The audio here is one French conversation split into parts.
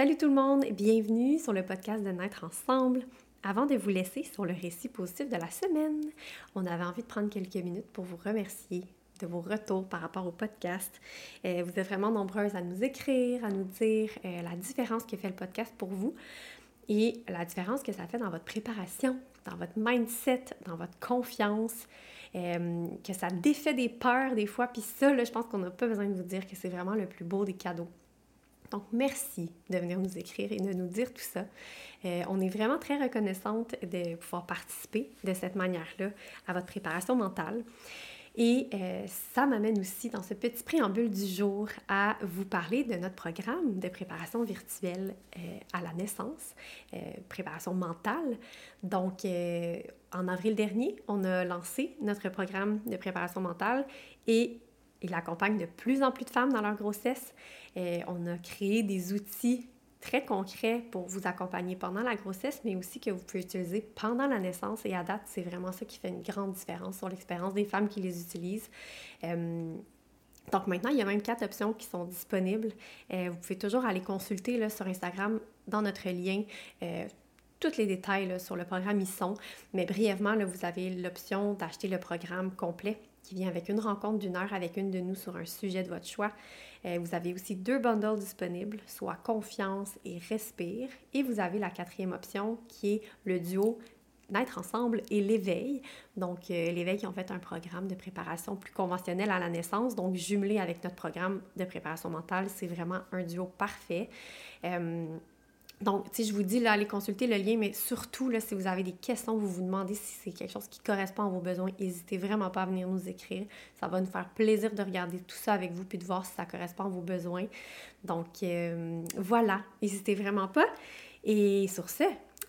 Salut tout le monde, bienvenue sur le podcast de Naître ensemble. Avant de vous laisser sur le récit positif de la semaine, on avait envie de prendre quelques minutes pour vous remercier de vos retours par rapport au podcast. Euh, vous êtes vraiment nombreuses à nous écrire, à nous dire euh, la différence que fait le podcast pour vous et la différence que ça fait dans votre préparation, dans votre mindset, dans votre confiance, euh, que ça défait des peurs des fois. Puis ça, là, je pense qu'on n'a pas besoin de vous dire que c'est vraiment le plus beau des cadeaux donc, merci de venir nous écrire et de nous dire tout ça. Euh, on est vraiment très reconnaissante de pouvoir participer de cette manière-là à votre préparation mentale. Et euh, ça m'amène aussi dans ce petit préambule du jour à vous parler de notre programme de préparation virtuelle euh, à la naissance, préparation mentale. Donc, en avril dernier, on a lancé notre programme de préparation mentale et il accompagne de plus en plus de femmes dans leur grossesse. Euh, on a créé des outils très concrets pour vous accompagner pendant la grossesse, mais aussi que vous pouvez utiliser pendant la naissance. Et à date, c'est vraiment ça qui fait une grande différence sur l'expérience des femmes qui les utilisent. Euh, donc maintenant, il y a même quatre options qui sont disponibles. Euh, vous pouvez toujours aller consulter là, sur Instagram dans notre lien. tous les détails sur le programme y sont, mais brièvement, vous avez l'option d'acheter le programme complet qui vient avec une rencontre d'une heure avec une de nous sur un sujet de votre choix. Euh, vous avez aussi deux bundles disponibles, soit Confiance et Respire. Et vous avez la quatrième option qui est le duo Naître ensemble et l'éveil. Donc, euh, l'éveil qui en fait un programme de préparation plus conventionnel à la naissance, donc jumelé avec notre programme de préparation mentale, c'est vraiment un duo parfait. Euh, donc, si je vous dis, là, allez consulter le lien, mais surtout, là, si vous avez des questions, vous vous demandez si c'est quelque chose qui correspond à vos besoins, n'hésitez vraiment pas à venir nous écrire. Ça va nous faire plaisir de regarder tout ça avec vous puis de voir si ça correspond à vos besoins. Donc, euh, voilà, n'hésitez vraiment pas. Et sur ce,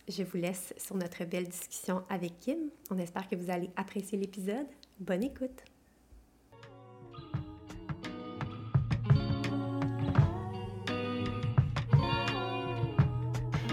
je vous laisse sur notre belle discussion avec Kim. On espère que vous allez apprécier l'épisode. Bonne écoute!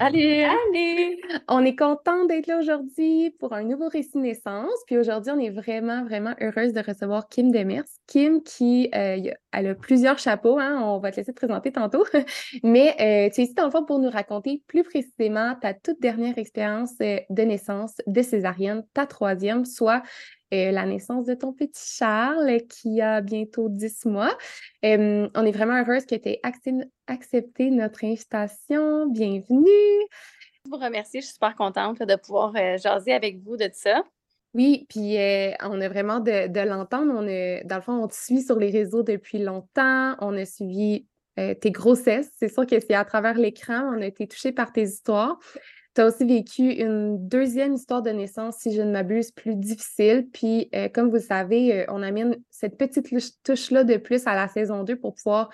Allez! Allez! On est content d'être là aujourd'hui pour un nouveau récit naissance. Puis aujourd'hui, on est vraiment, vraiment heureuse de recevoir Kim Demers. Kim qui euh, elle a plusieurs chapeaux, hein, on va te laisser te présenter tantôt. Mais euh, tu es ici dans le pour nous raconter plus précisément ta toute dernière expérience euh, de naissance de césarienne, ta troisième, soit la naissance de ton petit Charles qui a bientôt 10 mois. on est vraiment heureuse que tu aies accepté notre invitation. Bienvenue. Je vous remercie, je suis super contente de pouvoir euh, jaser avec vous de ça. Oui, puis euh, on a vraiment de, l'entendre. On dans le fond, on te suit sur les réseaux depuis longtemps. On a suivi euh, tes grossesses. C'est sûr que c'est à travers l'écran. On a été touchés par tes histoires. Tu as aussi vécu une deuxième histoire de naissance, si je ne m'abuse, plus difficile. Puis, euh, comme vous le savez, euh, on amène cette petite touche-là de plus à la saison 2 pour pouvoir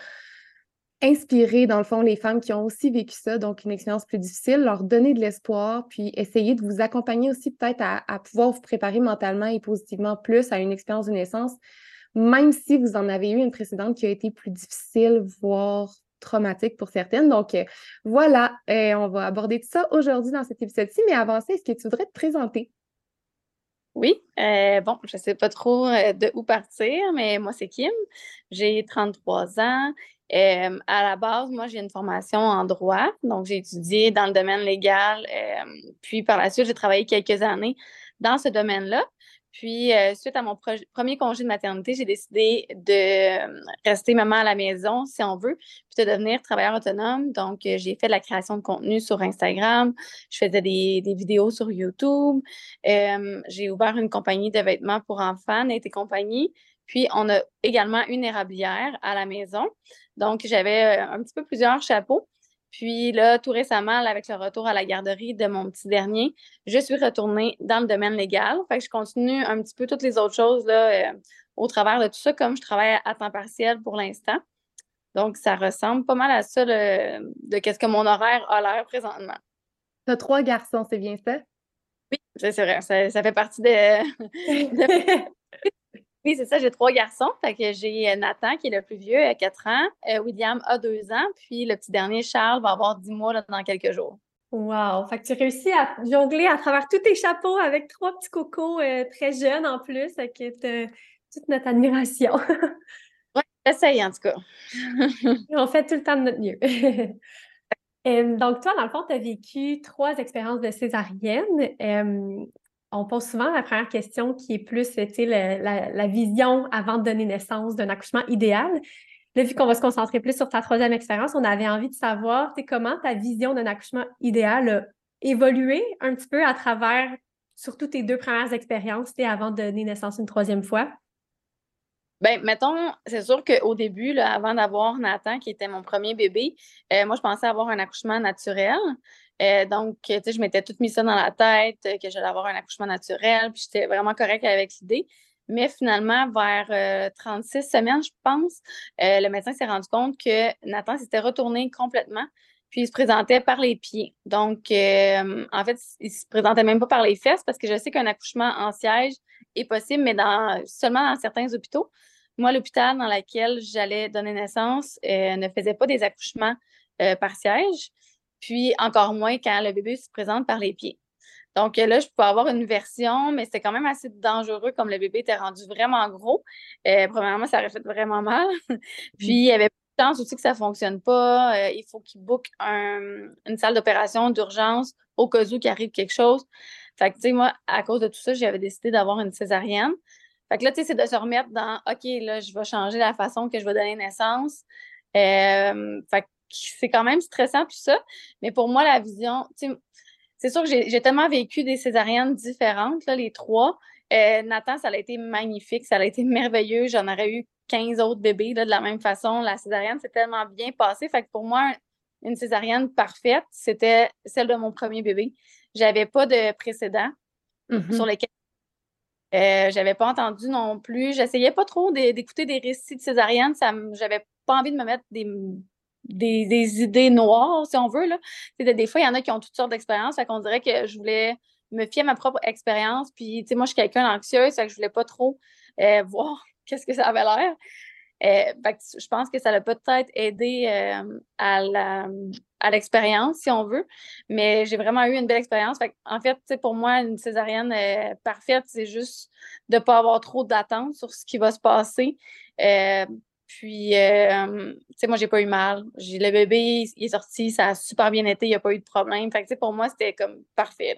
inspirer, dans le fond, les femmes qui ont aussi vécu ça, donc une expérience plus difficile, leur donner de l'espoir, puis essayer de vous accompagner aussi peut-être à, à, pouvoir vous préparer mentalement et positivement plus à une expérience de naissance, même si vous en avez eu une précédente qui a été plus difficile, voire traumatique pour certaines. Donc, euh, voilà, euh, on va aborder tout ça aujourd'hui dans cet épisode-ci. Mais avant ça, est-ce que tu voudrais te présenter? Oui, euh, bon, je ne sais pas trop de où partir, mais moi, c'est Kim. J'ai 33 ans. à la base, moi, j'ai une formation en droit, donc j'ai étudié dans le domaine légal. puis par la suite, j'ai travaillé quelques années dans ce domaine-là. Puis, euh, suite à mon premier congé de maternité, j'ai décidé de euh, rester maman à la maison, si on veut, puis de devenir travailleur autonome. Donc, euh, j'ai fait de la création de contenu sur Instagram, je faisais des, vidéos sur YouTube, j'ai ouvert une compagnie de vêtements pour enfants, et compagnie. Puis, on a également une érablière à la maison. Donc, j'avais un petit peu plusieurs chapeaux. Puis là, tout récemment, avec le retour à la garderie de mon petit dernier, je suis retournée dans le domaine légal. Fait que je continue un petit peu toutes les autres choses là, euh, au travers de tout ça, comme je travaille à temps partiel pour l'instant. Donc, ça ressemble pas mal à ça de qu'est-ce que mon horaire a l'air présentement. Tu as trois garçons, c'est bien ça? Oui, c'est vrai. Ça, fait partie de, Oui, c'est ça, j'ai trois garçons. Fait que j'ai Nathan qui est le plus vieux, à 4 ans. William a 2 ans. Puis le petit dernier, Charles, va avoir 10 mois dans quelques jours. Wow! Fait que tu réussis à jongler à travers tous tes chapeaux avec trois petits cocos très jeunes en plus. Fait que toute notre admiration. oui, j'essaye en tout cas. On fait tout le temps de notre mieux. donc, toi, dans le fond, tu as vécu trois expériences de césarienne. On pose souvent la première question qui est plus la, la, vision avant de donner naissance d'un accouchement idéal. Là, vu qu'on va se concentrer plus sur ta troisième expérience, on avait envie de savoir comment ta vision d'un accouchement idéal a évolué un petit peu à travers surtout tes deux premières expériences avant de donner naissance une troisième fois? Ben, mettons, c'est sûr qu'au début, avant d'avoir Nathan, qui était mon premier bébé, euh, moi, je pensais avoir un accouchement naturel. Euh, donc, tu sais, je m'étais toute mis ça dans la tête, euh, que j'allais avoir un accouchement naturel, puis j'étais vraiment correcte avec l'idée. Mais finalement, vers 36 semaines, je pense, le médecin s'est rendu compte que Nathan s'était retourné complètement, puis il se présentait par les pieds. Donc, en fait, il se présentait même pas par les fesses parce que je sais qu'un accouchement en siège est possible, mais seulement dans certains hôpitaux. Moi, l'hôpital dans lequel j'allais donner naissance euh, ne faisait pas des accouchements euh, par siège, puis encore moins quand le bébé se présente par les pieds. Donc là, je pouvais avoir une version, mais c'était quand même assez dangereux comme le bébé était rendu vraiment gros. Euh, premièrement, ça aurait fait vraiment mal. puis il y avait de chance aussi que ça ne fonctionne pas. il faut qu'il book une salle d'opération d'urgence au cas où il arrive quelque chose. Fait que, tu sais, moi, à cause de tout ça, j'avais décidé d'avoir une césarienne. Fait que là, tu sais, c'est de se remettre dans OK, là, je vais changer la façon que je vais donner naissance. Euh, fait que c'est quand même stressant, tout ça. Mais pour moi, la vision, c'est sûr que j'ai tellement vécu des césariennes différentes, là, les trois. Euh, Nathan, ça a été magnifique, ça a été merveilleux. J'en aurais eu 15 autres bébés là, de la même façon. La césarienne s'est tellement bien passée. Fait que pour moi, une césarienne parfaite, c'était celle de mon premier bébé. J'avais pas de précédent mm-hmm. sur lesquels euh, j'avais pas entendu non plus. J'essayais pas trop d'écouter des récits de césarienne. Ça j'avais pas envie de me mettre des, des, idées noires, si on veut. Là. Des, fois, il y en a qui ont toutes sortes d'expériences. Fait qu'on dirait que je voulais me fier à ma propre expérience. Puis, moi, je suis quelqu'un d'anxieux, fait que je voulais pas trop euh, voir qu'est-ce que ça avait l'air. Euh, je pense que ça l'a peut-être aidé euh, à l'expérience, si on veut. Mais j'ai vraiment eu une belle expérience. En fait, pour moi, une césarienne parfaite, c'est juste de ne pas avoir trop d'attente sur ce qui va se passer. Puis, tu sais, moi, j'ai pas eu mal. Le bébé, il est sorti, ça a super bien été, il n'y a pas eu de problème. Fait pour moi, c'était comme parfait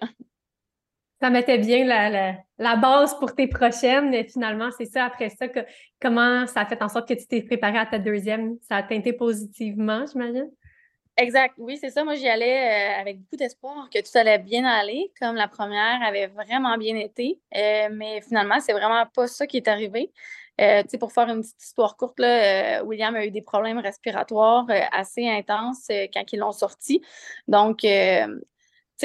ça mettait bien la, base pour tes prochaines, mais finalement, c'est ça, après ça, que, comment ça a fait en sorte que tu t'es préparée à ta deuxième? Ça a teinté positivement, j'imagine? Exact, oui, c'est ça. Moi, j'y allais euh, avec beaucoup d'espoir que tout allait bien aller, comme la première avait vraiment bien été. Euh, mais finalement, c'est vraiment pas ça qui est arrivé. Euh, pour faire une petite histoire courte, là, William a eu des problèmes respiratoires assez intenses quand ils l'ont sorti. Donc,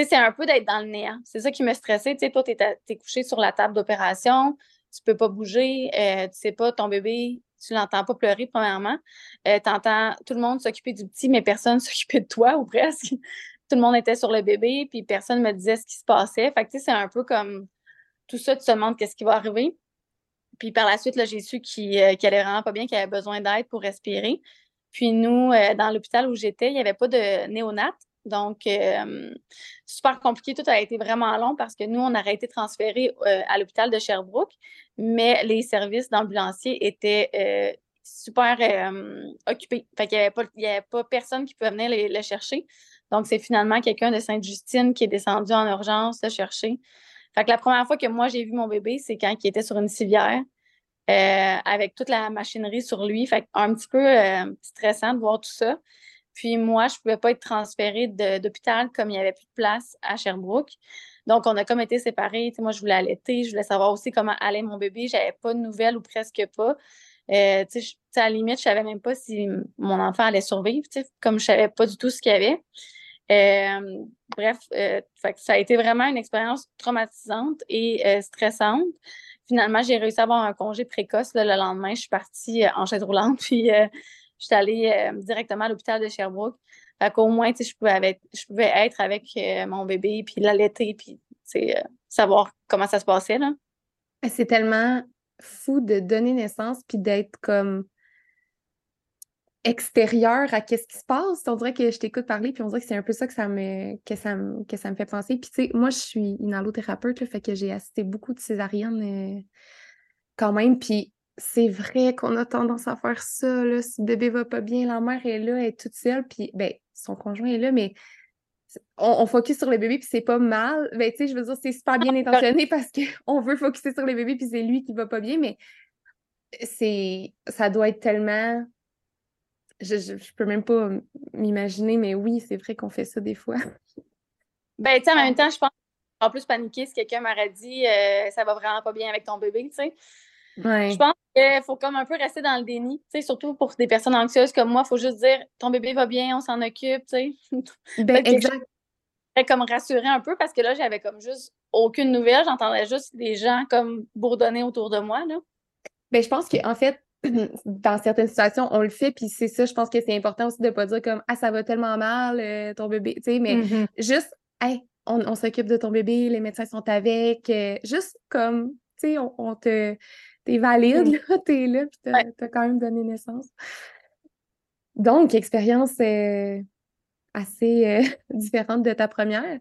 c'est un peu d'être dans le néant. C'est ça qui me stressait. Tu sais, toi, tu es, couché sur la table d'opération, tu peux pas bouger, euh, tu sais pas, ton bébé, tu l'entends pas pleurer, premièrement. Euh, tu tout le monde s'occuper du petit, mais personne s'occupait de toi, ou presque. tout le monde était sur le bébé, puis personne me disait ce qui se passait. Fait que, c'est un peu comme tout ça, tu te demandes qu'est-ce qui va arriver. Puis par la suite, j'ai su qu'il euh, allait vraiment pas bien, qu'il avait besoin d'aide pour respirer. Puis nous, dans l'hôpital où j'étais, il n'y avait pas de néonate. Donc, euh, super compliqué. Tout a été vraiment long parce que nous, on aurait été transférés euh, à l'hôpital de Sherbrooke, mais les services d'ambulanciers étaient euh, super occupés. Fait qu'il n'y avait, pas personne qui pouvait venir le chercher. Donc, c'est finalement quelqu'un de Sainte-Justine qui est descendu en urgence le chercher. Fait que la première fois que moi, j'ai vu mon bébé, c'est quand il était sur une civière. avec toute la machinerie sur lui. Fait un petit peu stressant de voir tout ça. Puis moi, je ne pouvais pas être transférée d'hôpital comme il n'y avait plus de place à Sherbrooke. Donc, on a comme été séparés. moi, je voulais allaiter, je voulais savoir aussi comment allait mon bébé. Je n'avais pas de nouvelles ou presque pas. Euh, à la limite, je ne savais même pas si mon enfant allait survivre, comme je ne savais pas du tout ce qu'il y avait. Euh, bref, euh, ça a été vraiment une expérience traumatisante et stressante. Finalement, j'ai réussi à avoir un congé précoce. le lendemain, je suis partie en chaise roulante. Puis je suis allée euh, directement à l'hôpital de Sherbrooke. Fait qu'au moins, je pouvais, je pouvais être avec euh, mon bébé, puis l'allaiter, puis euh, savoir comment ça se passait. Là. C'est tellement fou de donner naissance puis d'être comme extérieur à qu'est-ce qui se passe. On dirait que je t'écoute parler, puis on dirait que c'est un peu ça que ça me, que ça me, que ça me fait penser. Puis tu sais, moi, je suis une allothérapeute, fait que j'ai assisté beaucoup de césariennes euh, quand même. Puis c'est vrai qu'on a tendance à faire ça, là, si le bébé va pas bien, la mère est là, elle est toute seule, puis ben, son conjoint est là, mais on, focus sur le bébé, puis c'est pas mal. Ben, tu sais, je veux dire, c'est super bien intentionné parce qu'on veut focuser sur le bébé, puis c'est lui qui va pas bien, mais c'est ça doit être tellement je, je, peux même pas m'imaginer, mais oui, c'est vrai qu'on fait ça des fois. Ben, tu sais, en même temps, je pense en plus paniquer si quelqu'un m'aurait dit euh, ça va vraiment pas bien avec ton bébé, tu sais. Je pense qu'il faut comme un peu rester dans le déni, tu sais, surtout pour des personnes anxieuses comme moi, il faut juste dire ton bébé va bien, on s'en occupe, tu sais. Ben, exact. Comme rassurer un peu parce que là, j'avais comme juste aucune nouvelle, j'entendais juste des gens comme bourdonner autour de moi, là. Ben, je pense qu'en fait, dans certaines situations, on le fait, puis c'est ça, je pense que c'est important aussi de ne pas dire comme Ah, ça va tellement mal, euh, ton bébé, tu sais, mais mm-hmm. juste, hey, on, s'occupe de ton bébé, les médecins sont avec, euh, juste comme, tu sais, on, te. T'es valide, mm. là, t'es là, puis t'as quand même donné naissance. Donc, expérience euh, assez différente de ta première.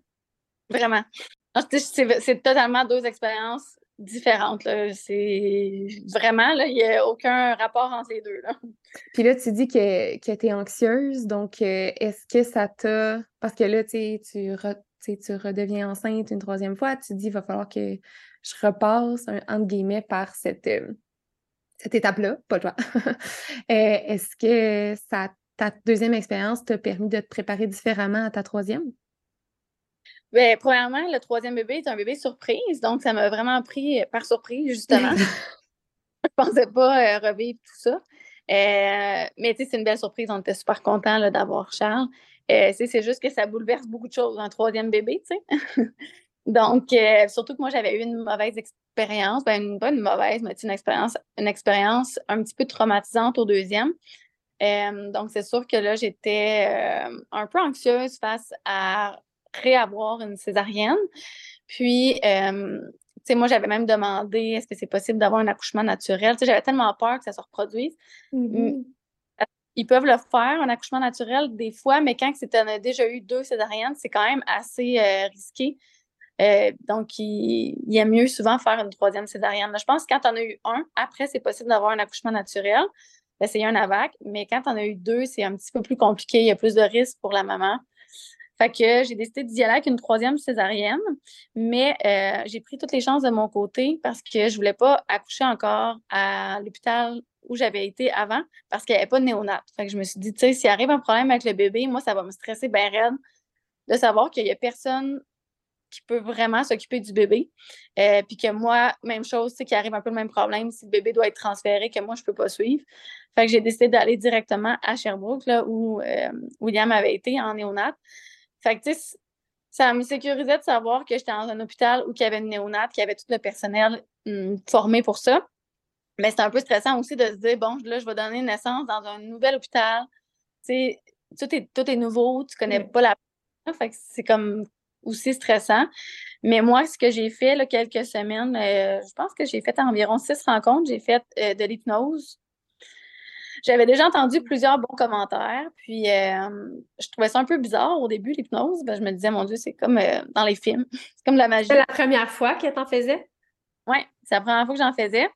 Vraiment. C'est totalement deux expériences différentes. C'est vraiment, là, il n'y a aucun rapport entre les deux. Là. Puis là, tu dis que, que tu es anxieuse, donc euh, est-ce que ça t'a. Parce que là, tu, tu redeviens enceinte une troisième fois, tu dis il va falloir que je repasse, entre guillemets, par cette, euh, cette étape-là, pas toi. Euh, est-ce que ça, ta deuxième expérience t'a permis de te préparer différemment à ta troisième? Bien, premièrement, le troisième bébé est un bébé surprise, donc ça m'a vraiment pris par surprise, justement. je pensais pas euh, revivre tout ça. Euh, mais tu sais, c'est une belle surprise. On était super contents d'avoir Charles. Euh, c'est juste que ça bouleverse beaucoup de choses, un troisième bébé, tu sais. donc, surtout que moi, j'avais eu une mauvaise expérience. Ben, une, pas une mauvaise, mais une expérience, une expérience un petit peu traumatisante au deuxième. donc, c'est sûr que là, j'étais un peu anxieuse face à réavoir une césarienne. Puis, euh, tu sais, moi, j'avais même demandé est-ce que c'est possible d'avoir un accouchement naturel? Tu sais, j'avais tellement peur que ça se reproduise. Mm-hmm. Ils peuvent le faire, un accouchement naturel, des fois, mais quand tu en as déjà eu deux césariennes, c'est quand même assez euh, risqué. Euh, donc, il, y a mieux souvent faire une troisième césarienne. je pense que quand tu en as eu un, après, c'est possible d'avoir un accouchement naturel, d'essayer un AVAC, mais quand tu en as eu deux, c'est un petit peu plus compliqué. Il y a plus de risques pour la maman. Fait que j'ai décidé d'y aller avec une troisième césarienne, mais euh, j'ai pris toutes les chances de mon côté parce que je voulais pas accoucher encore à l'hôpital où j'avais été avant parce qu'il n'y avait pas de néonat. Fait que je me suis dit, tu sais, s'il arrive un problème avec le bébé, moi, ça va me stresser bien raide de savoir qu'il n'y a personne qui peut vraiment s'occuper du bébé. Euh, puis que moi, même chose, c'est qu'il arrive un peu le même problème si le bébé doit être transféré, que moi, je ne peux pas suivre. Fait que j'ai décidé d'aller directement à Sherbrooke, là, où euh, William avait été en néonat. Fait que, tu sais, ça me sécurisait de savoir que j'étais dans un hôpital où il y avait une néonate, qu'il y avait tout le personnel hum, formé pour ça. Mais c'était un peu stressant aussi de se dire, bon, là, je vais donner naissance dans un nouvel hôpital. Tu sais, tout est, tout est nouveau, tu connais pas la fait que c'est comme aussi stressant. Mais moi, ce que j'ai fait, là, quelques semaines, euh, je pense que j'ai fait environ six rencontres. J'ai fait euh, de l'hypnose, j'avais déjà entendu plusieurs bons commentaires, puis euh, je trouvais ça un peu bizarre au début, l'hypnose. Ben, je me disais, mon Dieu, c'est comme euh, dans les films, c'est comme la magie. C'est la première fois que tu en faisais? Oui, c'est la première fois que j'en faisais.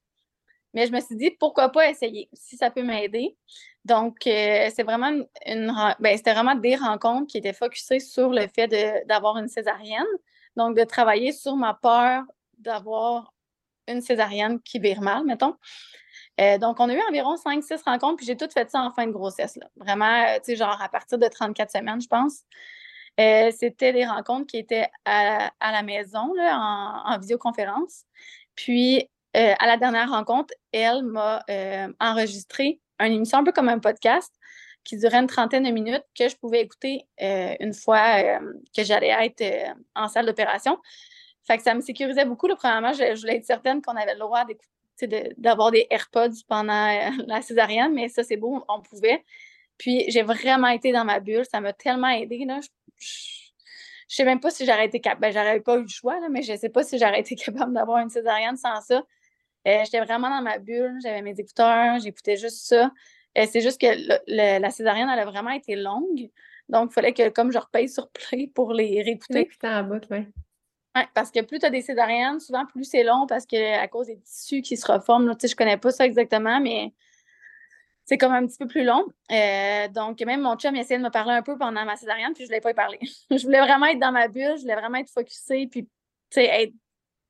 Mais je me suis dit, pourquoi pas essayer, si ça peut m'aider. Donc, euh, c'est vraiment une, ben, c'était vraiment des rencontres qui étaient focusées sur le fait d'avoir une césarienne. Donc, de travailler sur ma peur d'avoir une césarienne qui vire mal, mettons. Euh, donc, on a eu environ 5-6 rencontres, puis j'ai tout fait ça en fin de grossesse. Vraiment, euh, tu sais, genre à partir de 34 semaines, je pense. Euh, c'était des rencontres qui étaient à, la maison, en, visioconférence. Puis, à la dernière rencontre, elle m'a enregistré une émission un peu comme un podcast qui durait une trentaine de minutes que je pouvais écouter une fois que j'allais être en salle d'opération. Fait que ça me sécurisait beaucoup. Le premièrement, je, je voulais être certaine qu'on avait le droit d'avoir des AirPods pendant euh, la césarienne, mais ça, c'est beau, on pouvait. Puis j'ai vraiment été dans ma bulle, ça m'a tellement aidé. Je, ne sais même pas si j'aurais été capable. Ben, j'aurais pas eu le choix, là, mais je sais pas si j'aurais été capable d'avoir une césarienne sans ça. Euh, j'étais vraiment dans ma bulle, j'avais mes écouteurs, j'écoutais juste ça. Euh, c'est juste que la césarienne, elle a vraiment été longue. Donc, il fallait que comme je repaye sur play pour les réécouter. en boucle, oui. Ouais, parce que plus tu as des césariennes, souvent plus c'est long parce que à cause des tissus qui se reforment, là, je connais pas ça exactement, mais c'est comme un petit peu plus long. Euh, donc, même mon chum essayait de me parler un peu pendant ma césarienne, puis je ne voulais pas y parler. je voulais vraiment être dans ma bulle, je voulais vraiment être focusée, puis, tu sais, être...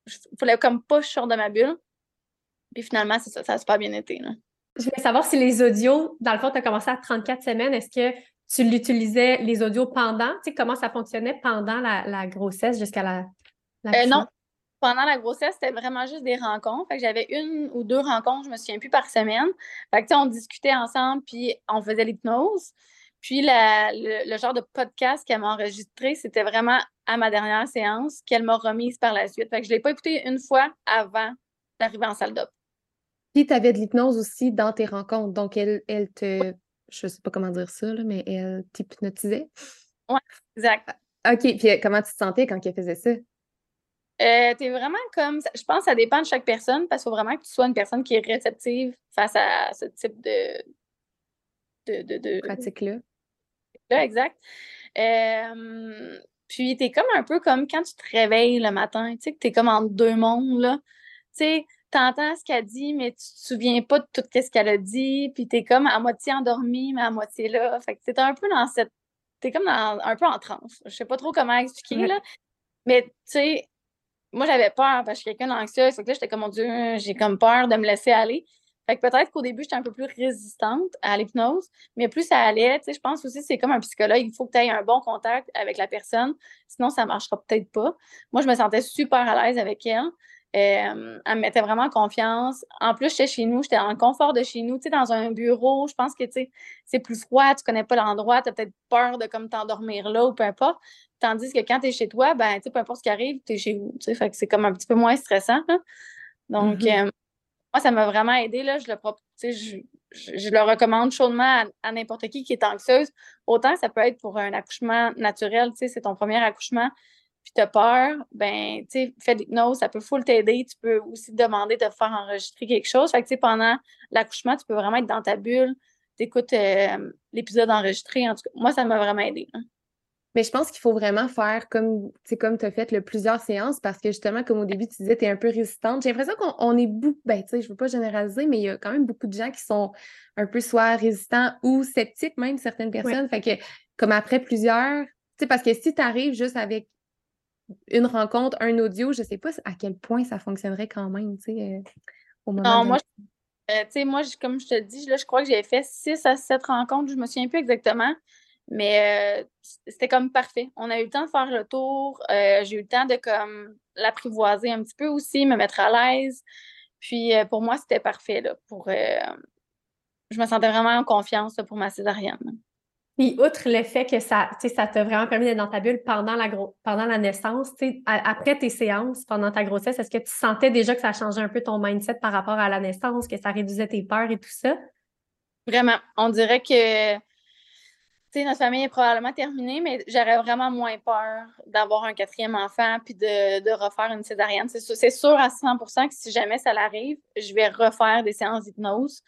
Il fallait comme pas je de ma bulle. Puis finalement, c'est ça, ça a super bien été. Là. Je voulais savoir si les audios, dans le fond, tu as commencé à 34 semaines, est-ce que tu l'utilisais, les audios pendant? Tu sais, comment ça fonctionnait pendant la, grossesse jusqu'à la, euh, non, pendant la grossesse, c'était vraiment juste des rencontres. Fait que j'avais une ou deux rencontres, je me souviens plus par semaine. Fait que, on discutait ensemble, puis on faisait l'hypnose. Puis le, genre de podcast qu'elle m'a enregistré, c'était vraiment à ma dernière séance qu'elle m'a remise par la suite. Fait que je ne l'ai pas écouté une fois avant d'arriver en salle d'op. Puis tu avais de l'hypnose aussi dans tes rencontres. Donc, elle, elle te, je sais pas comment dire ça, mais elle t'hypnotisait? Oui, exact. OK. Puis euh, comment tu te sentais quand elle faisait ça? Euh, tu es vraiment comme. Je pense que ça dépend de chaque personne parce qu'il faut vraiment que tu sois une personne qui est réceptive face à ce type de. de, de, Pratique-là. Là, exact. Euh, puis, tu es comme un peu comme quand tu te réveilles le matin, tu sais, que tu es comme en deux mondes, là. Tu sais, tu entends ce qu'elle dit, mais tu te souviens pas de tout ce qu'elle a dit, puis tu es comme à moitié endormi, mais à moitié là. Fait que tu un peu dans cette. Tu es comme dans, un peu en transe. Je sais pas trop comment expliquer, là. Mais, tu sais, moi, j'avais peur parce que je suis quelqu'un. Fait que là, j'étais comme, mon Dieu, j'ai comme peur de me laisser aller. Fait que peut-être qu'au début, j'étais un peu plus résistante à l'hypnose, mais plus ça allait, tu sais, je pense aussi c'est comme un psychologue, il faut que tu aies un bon contact avec la personne, sinon ça marchera peut-être pas. Moi, je me sentais super à l'aise avec elle. Euh, elle me mettait vraiment confiance. En plus, j'étais chez nous, j'étais dans le confort de chez nous, tu sais, dans un bureau. Je pense que, tu sais, c'est plus froid, tu connais pas l'endroit, tu as peut-être peur de comme t'endormir là ou peu importe. Tandis que quand tu es chez toi, ben, tu sais, peu importe ce qui arrive, tu es chez vous, tu sais, fait que c'est comme un petit peu moins stressant. Hein. Donc, mm-hmm. euh, moi, ça m'a vraiment aidé, là. Je le, je, je, le recommande chaudement à, n'importe qui qui est anxieuse. Autant ça peut être pour un accouchement naturel, tu sais, c'est ton premier accouchement puis tu as peur, ben, tu sais, fais l'hypnose, ça peut full t'aider. Tu peux aussi demander de faire enregistrer quelque chose. Fait que, tu sais, pendant l'accouchement, tu peux vraiment être dans ta bulle, tu écoutes euh, l'épisode enregistré. En tout cas, moi, ça m'a vraiment aidé. Hein. Mais je pense qu'il faut vraiment faire comme tu comme as fait le, plusieurs séances parce que justement, comme au début, tu disais, tu es un peu résistante. J'ai l'impression qu'on est beaucoup, ben, tu sais, je veux pas généraliser, mais il y a quand même beaucoup de gens qui sont un peu soit résistants ou sceptiques, même certaines personnes. Fait que, comme après plusieurs, tu sais, parce que si tu arrives juste avec une rencontre, un audio, je ne sais pas à quel point ça fonctionnerait quand même, tu sais, euh, au moment Non, moi, euh, tu sais, moi, comme je te dis, là, je crois que j'ai fait six à sept rencontres, je me souviens plus exactement, mais euh, c'était comme parfait. On a eu le temps de faire le tour, j'ai eu le temps de comme l'apprivoiser un petit peu aussi, me mettre à l'aise. Puis pour moi, c'était parfait, là, pour... je me sentais vraiment en confiance pour ma césarienne. Puis, outre le fait que ça, ça t'a vraiment permis d'être dans ta bulle pendant la, pendant la naissance, après tes séances, pendant ta grossesse, est-ce que tu sentais déjà que ça changeait un peu ton mindset par rapport à la naissance, que ça réduisait tes peurs et tout ça? Vraiment. On dirait que notre famille est probablement terminée, mais j'aurais vraiment moins peur d'avoir un quatrième enfant puis de, refaire une césarienne. C'est sûr, sûr, à 100% que si jamais ça l'arrive, je vais refaire des séances d'hypnose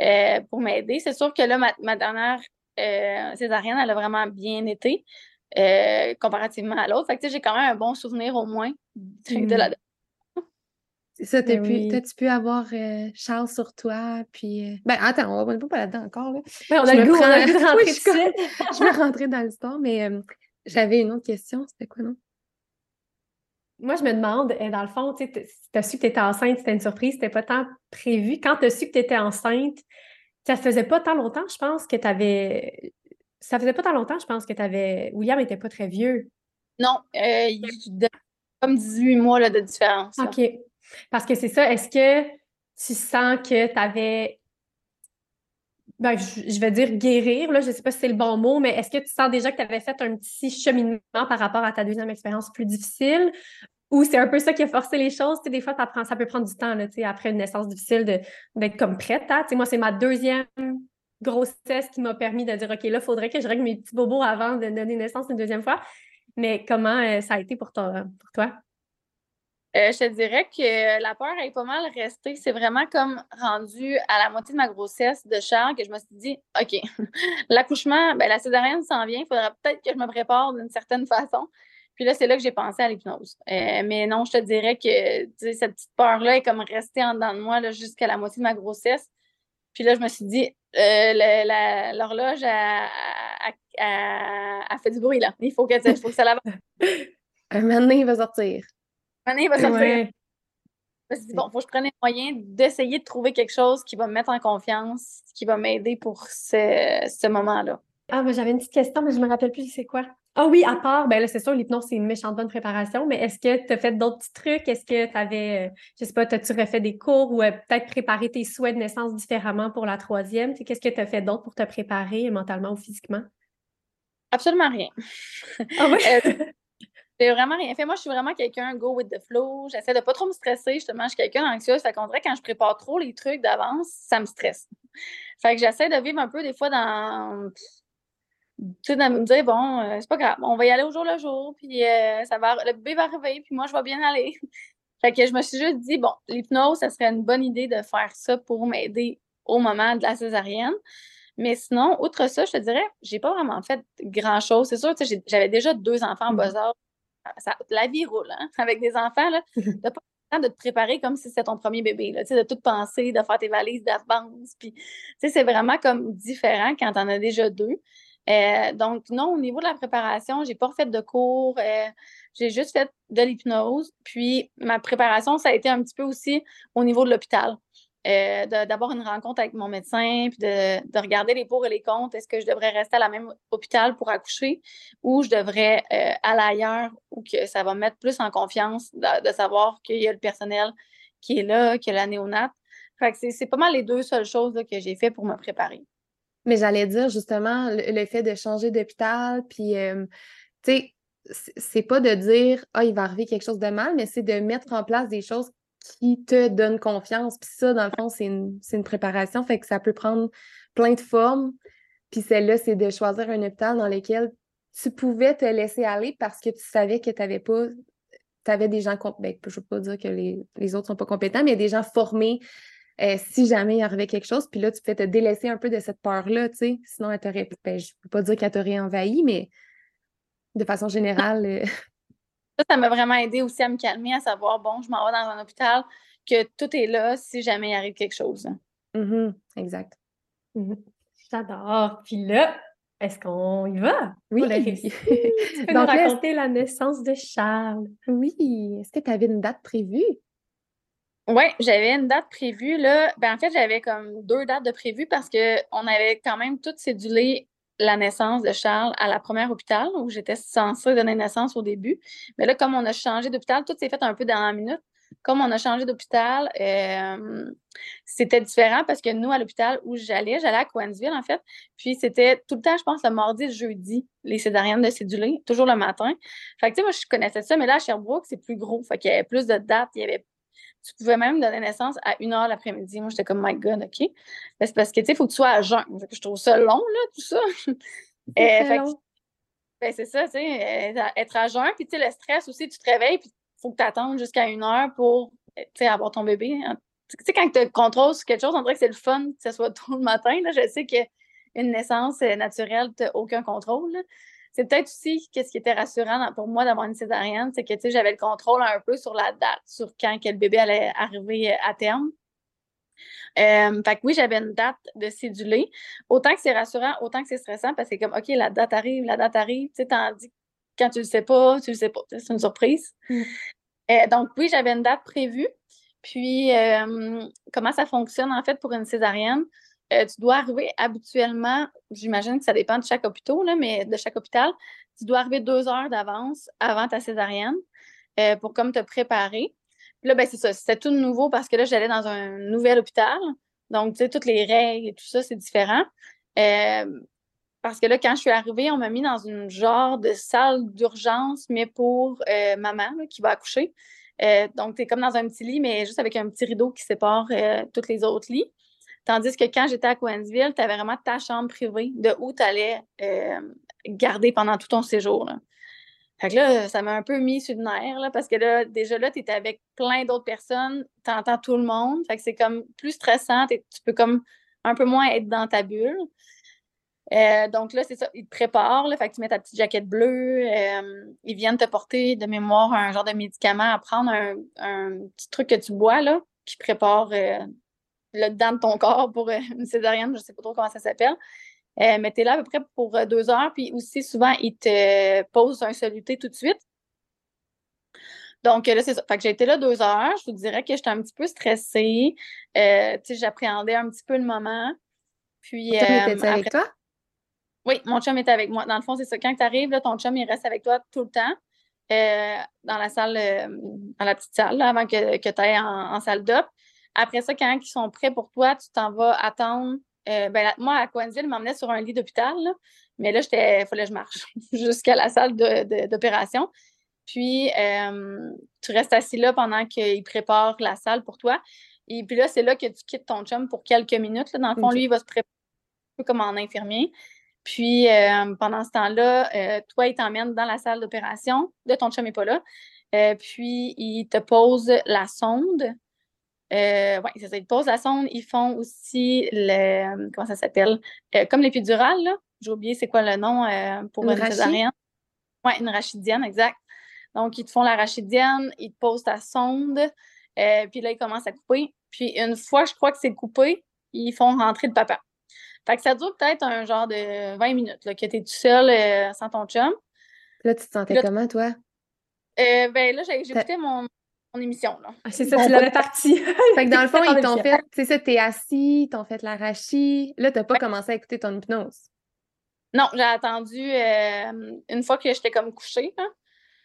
euh, pour m'aider. C'est sûr que là, ma dernière euh, césarienne, elle a vraiment bien été euh, comparativement à l'autre. Fait que j'ai quand même un bon souvenir au moins de la mmh. c'est ça, ben t'as-tu pu avoir euh, Charles sur toi, puis... Ben, attends, on va pas là-dedans encore, là. Ben, on a le goût, on a le rentrer je, je vais rentrer dans l'histoire, mais j'avais une autre question, c'était quoi, non? Moi, je me demande, dans le fond, tu as su que tu étais enceinte, c'était une surprise, c'était pas tant prévu. Quand tu as su que tu étais enceinte, ça faisait pas tant longtemps, je pense, que tu avais. Ça faisait pas tant longtemps, je pense, que tu avais. William n'était pas très vieux. Non, euh, il y a comme 18 mois là, de différence. OK. Parce que c'est ça, est-ce que tu sens que tu avais. Ben, je, vais dire guérir, là, je ne sais pas si c'est le bon mot, mais est-ce que tu sens déjà que tu avais fait un petit cheminement par rapport à ta deuxième expérience plus difficile? Ou c'est un peu ça qui a forcé les choses. Tu sais, des fois, ça peut prendre du temps, après une naissance difficile, d'être comme prête. Hein. Moi, c'est ma deuxième grossesse qui m'a permis de dire, OK, là, il faudrait que je règle mes petits bobos avant de donner naissance une deuxième fois. Mais comment euh, ça a été pour, toi? Pour toi? Euh, je te dirais que la peur est pas mal restée. C'est vraiment comme rendu à la moitié de ma grossesse de Charles que je me suis dit, OK, l'accouchement, ben, la césarienne s'en vient, il faudra peut-être que je me prépare d'une certaine façon. Puis là, c'est là que j'ai pensé à l'hypnose. Euh, mais non, je te dirais que cette petite peur-là est comme restée en dedans de moi jusqu'à la moitié de ma grossesse. Puis là, je me suis dit, euh, l'horloge a, fait du bruit, là. Il faut que, faut que ça l'avance. Un moment donné, il va sortir. Un moment donné, il va sortir. Je me suis dit, bon, il faut que je prenne les moyens d'essayer de trouver quelque chose qui va me mettre en confiance, qui va m'aider pour ce, ce moment-là. Ah, moi, j'avais une petite question, mais je ne me rappelle plus c'est quoi. Ah oui, à part, ben là, c'est sûr, l'hypnose, c'est une méchante bonne préparation, mais est-ce que tu as fait d'autres petits trucs? Est-ce que tu avais, euh, je sais pas, as-tu refait des cours ou euh, peut-être préparé tes souhaits de naissance différemment pour la troisième? Qu'est-ce que tu as fait d'autre pour te préparer mentalement ou physiquement? Absolument rien. Ah oui? Euh, j'ai vraiment rien fait. Moi, je suis vraiment quelqu'un go with the flow. J'essaie de pas trop me stresser. Justement, je suis quelqu'un anxieux. Ça compterait quand je prépare trop les trucs d'avance, ça me stresse. Fait que j'essaie de vivre un peu des fois dans tu sais, de me dire, bon, euh, c'est pas grave, on va y aller au jour le jour, puis euh, ça va, le bébé va arriver, puis moi, je vais bien aller. fait que je me suis juste dit, bon, l'hypnose, ça serait une bonne idée de faire ça pour m'aider au moment de la césarienne. Mais sinon, outre ça, je te dirais, j'ai pas vraiment fait grand-chose. C'est sûr, j'avais déjà deux enfants en bas mm-hmm. âge. la vie roule, hein, avec des enfants, là. T'as pas le temps de te préparer comme si c'était ton premier bébé, là, de tout penser, de faire tes valises d'avance. Puis, c'est vraiment comme différent quand t'en as déjà deux. Euh, donc, non, au niveau de la préparation, j'ai pas fait de cours. Euh, j'ai juste fait de l'hypnose. Puis, ma préparation, ça a été un petit peu aussi au niveau de l'hôpital. Euh, d'avoir une rencontre avec mon médecin, puis de, regarder les pour et les contre. Est-ce que je devrais rester à la même hôpital pour accoucher ou je devrais aller ailleurs ou que ça va me mettre plus en confiance de, savoir qu'il y a le personnel qui est là, qu'il y a la néonate? Fait que c'est pas mal les deux seules choses que j'ai fait pour me préparer. Mais j'allais dire justement le, fait de changer d'hôpital, puis, tu sais, c'est pas de dire, ah, il va arriver quelque chose de mal, mais c'est de mettre en place des choses qui te donnent confiance. Puis ça, dans le fond, c'est une, une, préparation, fait que ça peut prendre plein de formes. Puis celle-là, c'est de choisir un hôpital dans lequel tu pouvais te laisser aller parce que tu savais que tu n'avais pas tu avais des gens, ben, je ne veux pas dire que les, les autres ne sont pas compétents, mais des gens formés euh, si jamais il arrivait quelque chose, puis là, tu fais te délaisser un peu de cette peur-là, tu sais. Sinon, elle t'aurait, ben, je peux pas dire qu'elle t'aurait envahi, mais de façon générale. Euh, ça, ça m'a vraiment aidé aussi à me calmer, à savoir, bon, je m'en vais dans un hôpital, que tout est là si jamais il arrive quelque chose. Mm-hmm, exact. Mm-hmm. J'adore. Puis là, est-ce qu'on y va? Oui. tu peux nous raconter la naissance de Charles. Oui. Est-ce que tu avais une date prévue? Oui, j'avais une date prévue. Là. Ben, en fait, j'avais comme deux dates de prévues parce qu'on avait quand même tout cédulé la naissance de Charles à la première hôpital où j'étais censée donner naissance au début. Mais là, comme on a changé d'hôpital, tout s'est fait un peu dans la minute. Comme on a changé d'hôpital, euh, c'était différent parce que nous, à l'hôpital où j'allais, j'allais à Coansville, en fait. Puis c'était tout le temps, je pense, le mardi le jeudi, les cédariennes de cédulé, toujours le matin. Fait que, tu sais, moi, je connaissais ça, mais là, à Sherbrooke, c'est plus gros. Fait qu'il y avait plus de dates, il y avait tu pouvais même donner naissance à une heure l'après-midi. Moi, j'étais comme, my God, OK. c'est parce que, tu sais, il faut que tu sois à jeun. Je trouve ça long, là, tout ça. Euh, ben, c'est ça, tu sais, être à jeun. Puis, tu sais, le stress aussi, tu te réveilles, puis il faut que tu attendes jusqu'à une heure pour, tu sais, avoir ton bébé. Tu sais, quand tu contrôles sur quelque chose, on dirait que c'est le fun que ce soit tout le matin. Là. Je sais qu'une naissance euh, naturelle, tu n'as aucun contrôle. Là c'est peut-être aussi qu'est-ce qui était rassurant pour moi d'avoir une césarienne, c'est que j'avais le contrôle un peu sur la date, sur quand quel bébé allait arriver à terme. Euh, fait que oui, j'avais une date de cédulée. Autant que c'est rassurant, autant que c'est stressant parce que c'est comme OK, la date arrive, la date arrive, tu sais, tandis quand tu le sais pas, tu le sais pas. C'est une surprise. Mm. Euh, donc oui, j'avais une date prévue. Puis euh, comment ça fonctionne en fait pour une césarienne? Euh, tu dois arriver habituellement, j'imagine que ça dépend de chaque hôpital, mais de chaque hôpital, tu dois arriver deux heures d'avance avant ta césarienne euh, pour comme te préparer. Puis là, ben, c'est ça, c'était tout nouveau parce que là, j'allais dans un nouvel hôpital. Donc, tu sais, toutes les règles et tout ça, c'est différent. Euh, parce que là, quand je suis arrivée, on m'a mis dans une genre de salle d'urgence, mais pour maman qui va accoucher. donc, tu es comme dans un petit lit, mais juste avec un petit rideau qui sépare tous les autres lits. Tandis que quand j'étais à Coensville, tu avais vraiment ta chambre privée de où tu allais euh, garder pendant tout ton séjour. Fait que là, ça m'a un peu mis sur le nerf, là, parce que là, déjà là, tu es avec plein d'autres personnes, tu entends tout le monde. Fait c'est comme plus stressant, tu peux comme un peu moins être dans ta bulle. Euh, donc là, c'est ça, ils te préparent, là, fait que tu mets ta petite jaquette bleue, euh, ils viennent te porter de mémoire un genre de médicament à prendre, un, petit truc que tu bois, là, qui prépare le dedans de ton corps pour une césarienne, je sais pas trop comment ça s'appelle. Euh, mais tu es là à peu près pour euh, deux heures. Puis aussi, souvent, ils te posent un soluté tout de suite. Donc là, c'est ça. Fait que j'ai été là deux heures. Je vous dirais que j'étais un petit peu stressée. Euh, tu sais, j'appréhendais un petit peu le moment. Puis. Ton chum était avec toi? Oui, mon chum était avec moi. Dans le fond, c'est ça. Quand tu arrives, là, ton chum, il reste avec toi tout le temps. dans la salle, dans la petite salle, avant que, que tu ailles en, en salle d'op. Après ça, quand ils sont prêts pour toi, tu t'en vas attendre euh, ben, moi, à Coansville, il m'emmenait sur un lit d'hôpital, mais là, il fallait que je marche jusqu'à la salle d'opération. Puis, euh, tu restes assis là pendant qu'il prépare la salle pour toi. Et puis là, c'est là que tu quittes ton chum pour quelques minutes. Dans le fond, lui, il va se préparer un peu comme en infirmier. Puis, euh, pendant ce temps-là, toi, il t'emmène dans la salle d'opération. Là, ton chum n'est pas là. puis, il te pose la sonde euh, oui, c'est ça. Ils posent la sonde. Ils font aussi le. Comment ça s'appelle? Euh, comme l'épidurale, là. J'ai oublié c'est quoi le nom euh, pour une, césarienne. Oui, une rachidienne, exact. Donc, ils te font la rachidienne, ils te posent ta sonde, puis là, ils commencent à couper. Puis une fois, je crois que c'est coupé, ils font rentrer le papa. Fait que ça dure peut-être un genre de 20 minutes, là, que tu es tout seul sans ton chum. Là, tu te sentais comment, toi? ben là, j'ai écouté mon, émission. Là. Ah, c'est ça, tu l'avais parti. fait que dans le fond, ils t'ont fait, c'est ça, t'es assis, ils t'ont fait l'arachis. Là, t'as pas commencé à écouter ton hypnose. Non, j'ai attendu euh, une fois que j'étais comme couchée. Hein.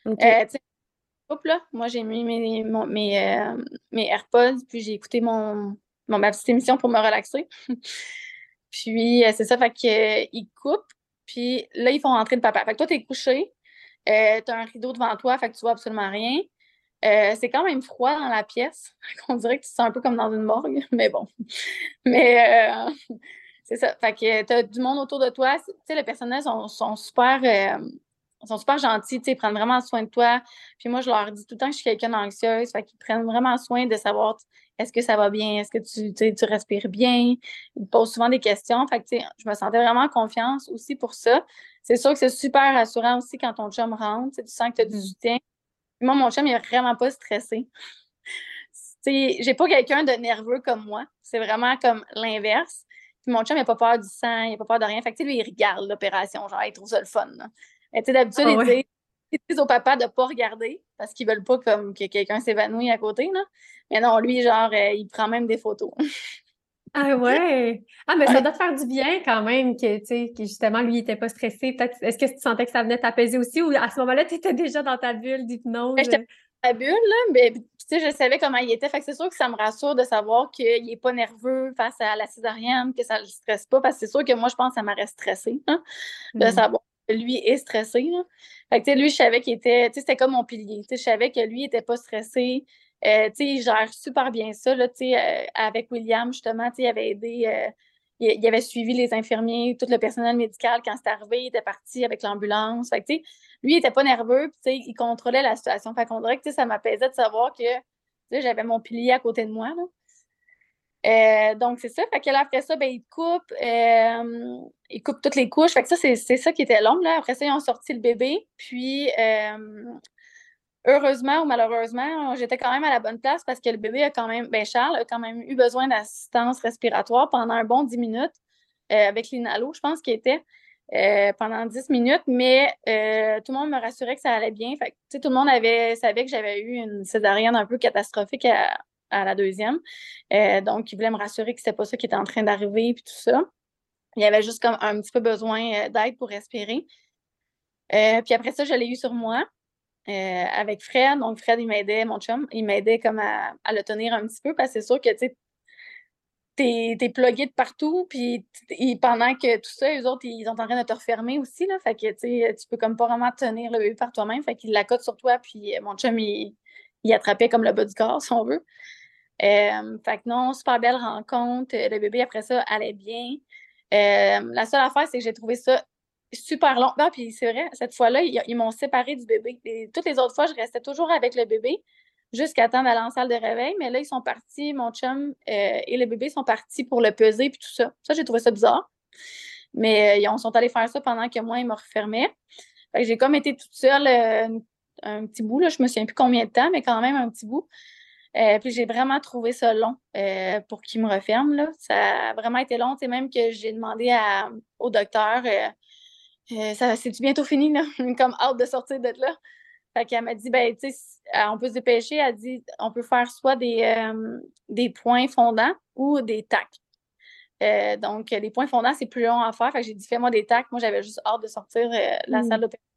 Euh, là, moi, j'ai mis mes, mes, euh, mes, AirPods, puis j'ai écouté mon, ma petite émission pour me relaxer. puis c'est ça, fait qu'ils coupent, puis là, ils font rentrer le papa. Fait que toi, t'es couché, t'as un rideau devant toi, fait que tu vois absolument rien. Euh, c'est quand même froid dans la pièce. On dirait que tu te sens un peu comme dans une morgue, mais bon. Mais euh, c'est ça. Fait que tu as du monde autour de toi. Tu sais, les personnels sont, super. Euh, sont super gentils, ils prennent vraiment soin de toi. Puis moi, je leur dis tout le temps que je suis quelqu'un d'anxieuse, fait qu'ils prennent vraiment soin de savoir est-ce que ça va bien, est-ce que tu, tu respires bien? Ils te posent souvent des questions. Fait que, je me sentais vraiment en confiance aussi pour ça. C'est sûr que c'est super rassurant aussi quand ton chum rentre. Tu sens que tu as du mmh. soutien. Moi, mon chum, il est vraiment pas stressé. j'ai pas quelqu'un de nerveux comme moi. C'est vraiment comme l'inverse. mon chum, il n'a pas peur du sang, il n'a pas peur de rien. Fait que, lui, il regarde l'opération, genre, il trouve ça le fun. Mais d'habitude, ah il dit aux papas de ne pas regarder parce qu'ils veulent pas comme que quelqu'un s'évanouisse à côté. Là. Mais non, lui, genre, euh, il prend même des photos. Ah ouais! Ah, mais ça doit te faire du bien quand même que, tu sais, que justement, lui, il n'était pas stressé. Peut-être, est-ce que tu sentais que ça venait t'apaiser aussi ou à ce moment-là, tu étais déjà dans ta bulle d'hypnose? J'étais dans ta bulle, là, mais tu sais, je savais comment il était. Fait que c'est sûr que ça me rassure de savoir qu'il n'est pas nerveux face à la césarienne, que ça ne le stresse pas, parce que c'est sûr que moi, je pense que ça m'aurait stressé, hein, de mmh. savoir que lui est stressé. Fait que, tu sais, lui, je savais qu'il était, tu sais, c'était comme mon pilier. Tu sais, je savais que lui, il n'était pas stressé. Euh, il gère super bien ça. Là, euh, avec William, justement, il avait aidé, euh, il, avait suivi les infirmiers, tout le personnel médical quand c'est arrivé, il était parti avec l'ambulance. lui, il n'était pas nerveux, il contrôlait la situation. Fait qu'on dirait que ça m'apaisait de savoir que j'avais mon pilier à côté de moi. donc, c'est ça. Fait que après ça, ben, il coupe, il coupe toutes les couches. Fait que ça, c'est ça qui était long. Là. Après ça, ils ont sorti le bébé. Puis, heureusement ou malheureusement, j'étais quand même à la bonne place parce que le bébé a quand même, ben Charles a quand même eu besoin d'assistance respiratoire pendant un bon 10 minutes euh, avec l'inhalo, je pense qu'il était euh, pendant 10 minutes, mais euh, tout le monde me rassurait que ça allait bien. Tout le monde avait, savait que j'avais eu une césarienne un peu catastrophique à, la deuxième. donc, il voulait me rassurer que c'était pas ça qui était en train d'arriver puis tout ça. Il y avait juste comme un petit peu besoin d'aide pour respirer. puis après ça, je l'ai eu sur moi. Euh, avec Fred. Donc, Fred, il m'aidait, mon chum, il m'aidait comme à, le tenir un petit peu parce que c'est sûr que, tu sais, t'es, es plugué de partout, puis pendant que tout ça, eux autres, ils sont en train de te refermer aussi, là, fait que, tu tu peux comme pas vraiment tenir le bébé par toi-même, fait qu'il la cote sur toi, puis euh, mon chum, il, il, attrapait comme le bas du corps, si on veut. Euh, fait que non, super belle rencontre, le bébé, après ça, allait bien. la seule affaire, c'est que j'ai trouvé ça super long. Ah, puis c'est vrai, cette fois-là, ils, m'ont séparé du bébé. toutes les autres fois, je restais toujours avec le bébé jusqu'à temps d'aller en salle de réveil. Mais là, ils sont partis, mon chum euh, et le bébé sont partis pour le peser puis tout ça. Ça, j'ai trouvé ça bizarre. Mais ils sont allés faire ça pendant que moi, ils me refermaient. j'ai comme été toute seule un petit bout, là, je me souviens plus combien de temps, mais quand même un petit bout. Euh, puis j'ai vraiment trouvé ça long euh, pour qu'il me referme. Là. Ça a vraiment été long. C'est même que j'ai demandé au docteur euh, ça c'est bientôt fini, là? comme hâte de sortir de là. Fait qu'elle m'a dit, ben, tu sais, on peut se dépêcher. Elle dit, on peut faire soit des, des points fondants ou des tacs. donc, les points fondants, c'est plus long à faire. Fait que j'ai dit, fais-moi des tacs. Moi, j'avais juste hâte de sortir la mmh. salle d'opération.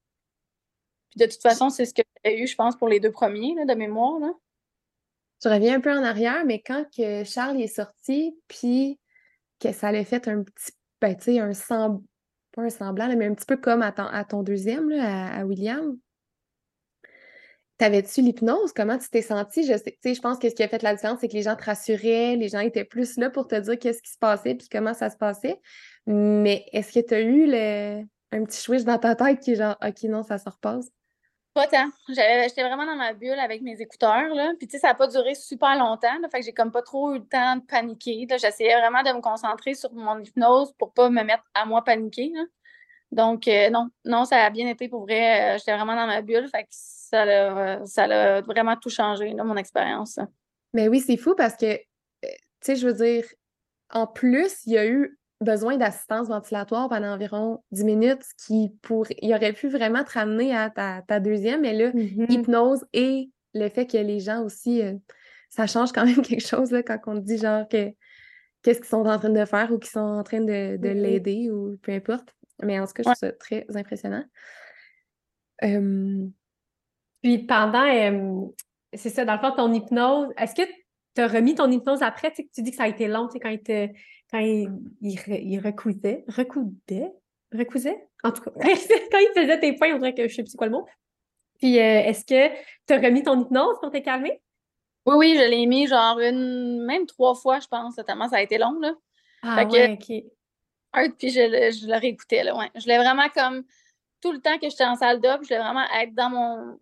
Puis de toute façon, c'est ce que j'ai eu, je pense, pour les deux premiers là, de mémoire. Là. Je reviens un peu en arrière, mais quand que Charles est sorti, puis que ça allait fait un petit, ben, tu sais, un semblant, un semblant, mais un petit peu comme à ton, deuxième, à, William. T'avais-tu l'hypnose? Comment tu t'es senti? Je sais, je pense que ce qui a fait la différence, c'est que les gens te rassuraient, les gens étaient plus là pour te dire qu'est-ce qui se passait puis comment ça se passait. Mais est-ce que tu as eu le, un petit switch dans ta tête qui est genre, OK, non, ça se repasse? Pas tant. J'étais vraiment dans ma bulle avec mes écouteurs. Là. Puis, tu sais, ça n'a pas duré super longtemps. Là, fait que j'ai comme pas trop eu le temps de paniquer. J'essayais vraiment de me concentrer sur mon hypnose pour pas me mettre à moi paniquer. Donc, euh, non, non, ça a bien été pour vrai. Euh, j'étais vraiment dans ma bulle. Fait que ça a, ça vraiment tout changé, mon expérience. Mais oui, c'est fou parce que, euh, tu sais, je veux dire, en plus, il y a eu besoin d'assistance ventilatoire pendant environ 10 minutes, ce qui pour, il aurait pu vraiment te ramener à ta, deuxième, mais là, mm-hmm. hypnose et le fait que les gens aussi, euh, ça change quand même quelque chose là, quand on dit genre que qu'est-ce qu'ils sont en train de faire ou qu'ils sont en train de, mm-hmm. l'aider ou peu importe. Mais en tout cas, je trouve ça très impressionnant. Puis pendant, c'est ça, dans le fond, ton hypnose, est-ce que tu as remis ton hypnose après? Tu, dis que ça a été long, quand il te quand il, il, recousait, recoudait, recousait, en tout cas, quand il faisait tes points, on dirait que je sais plus quoi le mot. Puis, euh, est-ce que tu as remis ton hypnose pour te calmer? Oui, oui, je l'ai mis genre une, même trois fois, je pense, tellement ça a été long, là. Ah, ouais, OK. puis je, je le réécoutais, là, ouais. Je l'ai vraiment comme, tout le temps que j'étais en salle d'op, je voulais vraiment être dans mon,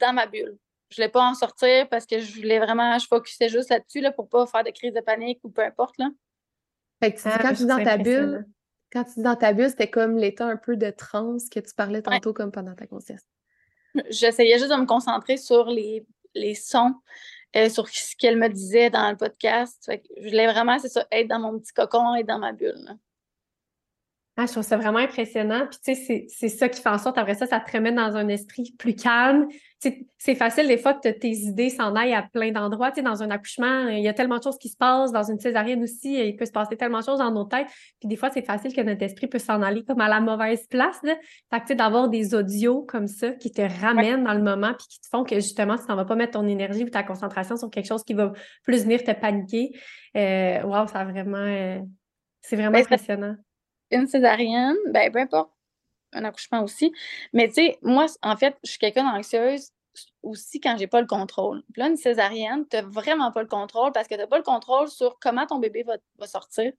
dans ma bulle. Je voulais pas en sortir parce que je voulais vraiment, je focusais juste là-dessus, là, pour pas faire de crise de panique ou peu importe, là. Fait que ah, quand tu dis dans ta bulle, quand tu dis dans ta bulle, c'était comme l'état un peu de transe que tu parlais tantôt comme pendant ta conscience. J'essayais juste de me concentrer sur les, les sons, euh, sur ce qu'elle me disait dans le podcast. je voulais vraiment, c'est ça, être dans mon petit cocon, être dans ma bulle. Ah, je trouve ça vraiment impressionnant. Puis, tu sais, c'est ça qui fait en sorte, après ça, ça te remet dans un esprit plus calme. C'est facile des fois que tes idées s'en aillent à plein d'endroits. Tu sais, dans un accouchement, il y a tellement de choses qui se passent. Dans une césarienne aussi, il peut se passer tellement de choses dans nos têtes. Puis des fois, c'est facile que notre esprit peut s'en aller comme à la mauvaise place. Là. Fait que, tu sais, d'avoir des audios comme ça qui te ramènent dans le moment puis qui te font que justement, ça ne va pas mettre ton énergie ou ta concentration sur quelque chose qui va plus venir te paniquer. Euh, wow, ça a vraiment... Euh, c'est vraiment ben, impressionnant une césarienne, ben peu importe, un accouchement aussi. Mais tu sais, moi, en fait, je suis quelqu'un d'anxieuse aussi quand j'ai pas le contrôle. Puis là, une césarienne, tu n'as vraiment pas le contrôle parce que tu n'as pas le contrôle sur comment ton bébé va, sortir,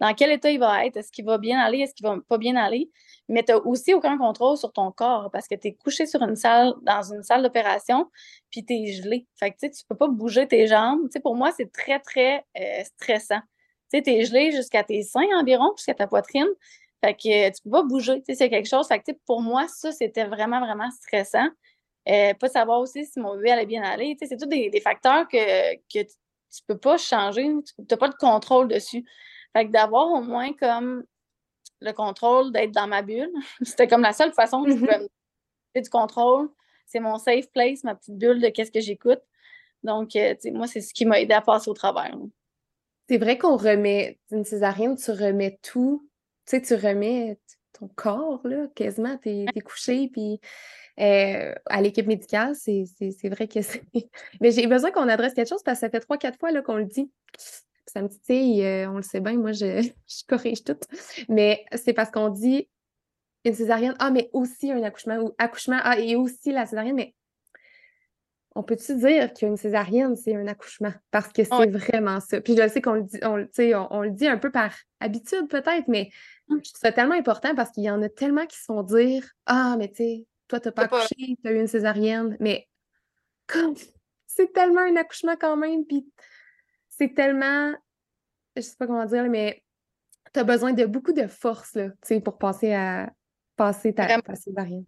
dans quel état il va être, est-ce qu'il va bien aller, est-ce qu'il va pas bien aller. Mais tu n'as aussi aucun contrôle sur ton corps parce que tu es couché sur une salle, dans une salle d'opération, puis tu es gelé. Fait que tu sais, peux pas bouger tes jambes. Pour moi, c'est très, très euh, stressant. Tu t'es gelé jusqu'à tes seins environ, jusqu'à ta poitrine. Fait que tu peux pas bouger. Tu sais, c'est quelque chose. Fait que, pour moi, ça, c'était vraiment, vraiment stressant. Euh, pas savoir aussi si mon bébé allait bien aller. Tu sais, c'est tous des, facteurs que, que tu, peux pas changer. Tu n'as pas de contrôle dessus. Fait que d'avoir au moins comme le contrôle d'être dans ma bulle, c'était comme la seule façon que je pouvais mm-hmm. me du contrôle. C'est mon safe place, ma petite bulle de qu'est-ce que j'écoute. Donc, euh, tu sais, moi, c'est ce qui m'a aidé à passer au travers. C'est vrai qu'on remet, une césarienne, tu remets tout, sais, tu remets ton corps, là, quasiment, t'es es couché, puis euh, à l'équipe médicale, c'est vrai que c'est... Mais j'ai besoin qu'on adresse quelque chose parce que ça fait trois, quatre fois qu'on le dit. Ça me dit, euh, on le sait bien, moi, je, je corrige tout. Mais c'est parce qu'on dit une césarienne, ah, mais aussi un accouchement, ou accouchement, ah, et aussi la césarienne, mais on peut-tu dire qu'une césarienne, c'est un accouchement? Parce que c'est vraiment ça. Puis je sais qu'on le dit, on, on, le dit un peu par habitude peut-être, mais. Je trouve ça tellement important parce qu'il y en a tellement qui se font dire Ah, mais tu sais, toi, t'as pas accouché, t'as eu une césarienne. Mais comme c'est tellement un accouchement quand même, puis c'est tellement, je sais pas comment dire, mais tu as besoin de beaucoup de force là, pour passer à passer ta, césarienne.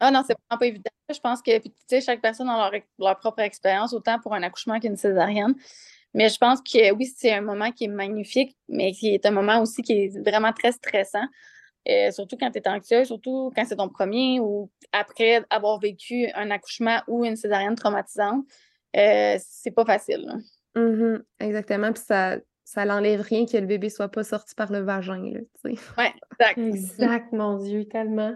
Ah non, c'est vraiment pas évident. Je pense que chaque personne a leur, propre expérience, autant pour un accouchement qu'une césarienne. Mais je pense que oui, c'est un moment qui est magnifique, mais qui est un moment aussi qui est vraiment très stressant. Euh, surtout quand tu es anxieuse, surtout quand c'est ton premier ou après avoir vécu un accouchement ou une césarienne traumatisante. Euh, c'est pas facile. Mm-hmm. exactement. Puis ça, ça l'enlève rien que le bébé soit pas sorti par le vagin. Oui, exact. exact, mon Dieu, tellement.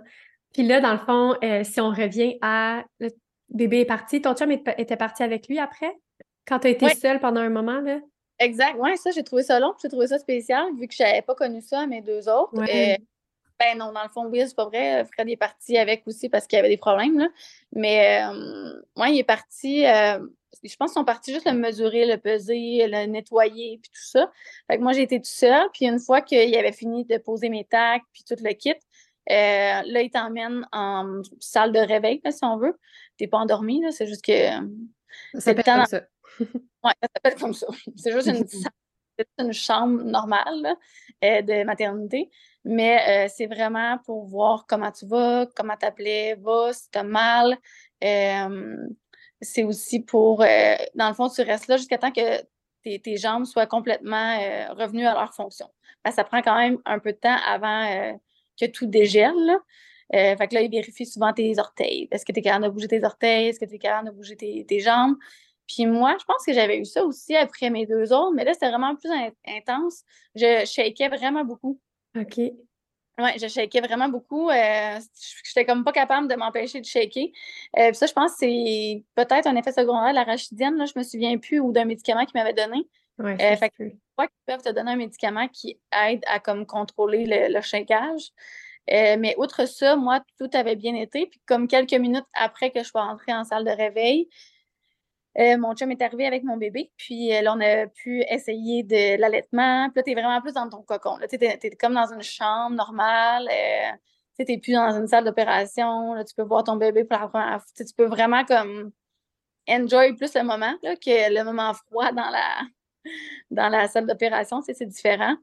Puis là, dans le fond, euh, si on revient à le bébé est parti, ton chum était parti avec lui après? Quand tu as été seule pendant un moment, là? Exact, oui, ça, j'ai trouvé ça long, j'ai trouvé ça spécial, vu que je n'avais pas connu ça à mes deux autres. Euh, ben non, dans le fond, oui, c'est pas vrai. Fred est parti avec aussi parce qu'il y avait des problèmes, là. Mais moi, euh, il est parti je pense qu'ils sont partis juste le mesurer, le peser, le nettoyer, puis tout ça. Fait que moi, j'ai été tout seul. Puis une fois qu'il avait fini de poser mes tacs, puis tout le kit, euh, là, il t'emmène en salle de réveil, si on veut. T'es pas endormi, là, c'est juste que. Ça s'appelle comme ça. Oui, ça s'appelle comme ça. C'est juste une, une chambre normale euh, de maternité. Mais euh, c'est vraiment pour voir comment tu vas, comment t'appelais, va, si t'as mal c'est aussi pour, euh, dans le fond, tu restes là jusqu'à temps que tes, jambes soient complètement revenues à leur fonction. ça prend quand même un peu de temps avant que tout dégèle. fait que là, il vérifie souvent tes orteils. Est-ce que tu es capable de bouger tes orteils? Est-ce que tu es capable de bouger tes, jambes? Puis moi, je pense que j'avais eu ça aussi après mes deux autres, mais là, c'était vraiment plus intense. Je shakais vraiment beaucoup. OK. Oui, je shakais vraiment beaucoup. Euh, J'étais comme pas capable de m'empêcher de shaker. Euh, ça, je pense que c'est peut-être un effet secondaire de la rachidienne. Là, je me souviens plus ou d'un médicament qu'il m'avait donné. Ouais, euh, fait que, qu'ils peuvent te donner un médicament qui aide à comme contrôler le, le shakage. Euh, mais outre ça, moi, tout avait bien été. Puis comme quelques minutes après que je sois entrée en salle de réveil, euh, mon chum est arrivé avec mon bébé, puis euh, là, on a pu essayer de l'allaitement. Puis là, tu es vraiment plus dans ton cocon. Tu es, comme dans une chambre normale. Euh, tu n'es plus dans une salle d'opération. Tu peux voir ton bébé pour la première fois. Tu peux vraiment comme enjoy plus le moment que le moment froid dans la, dans la salle d'opération. C'est différent.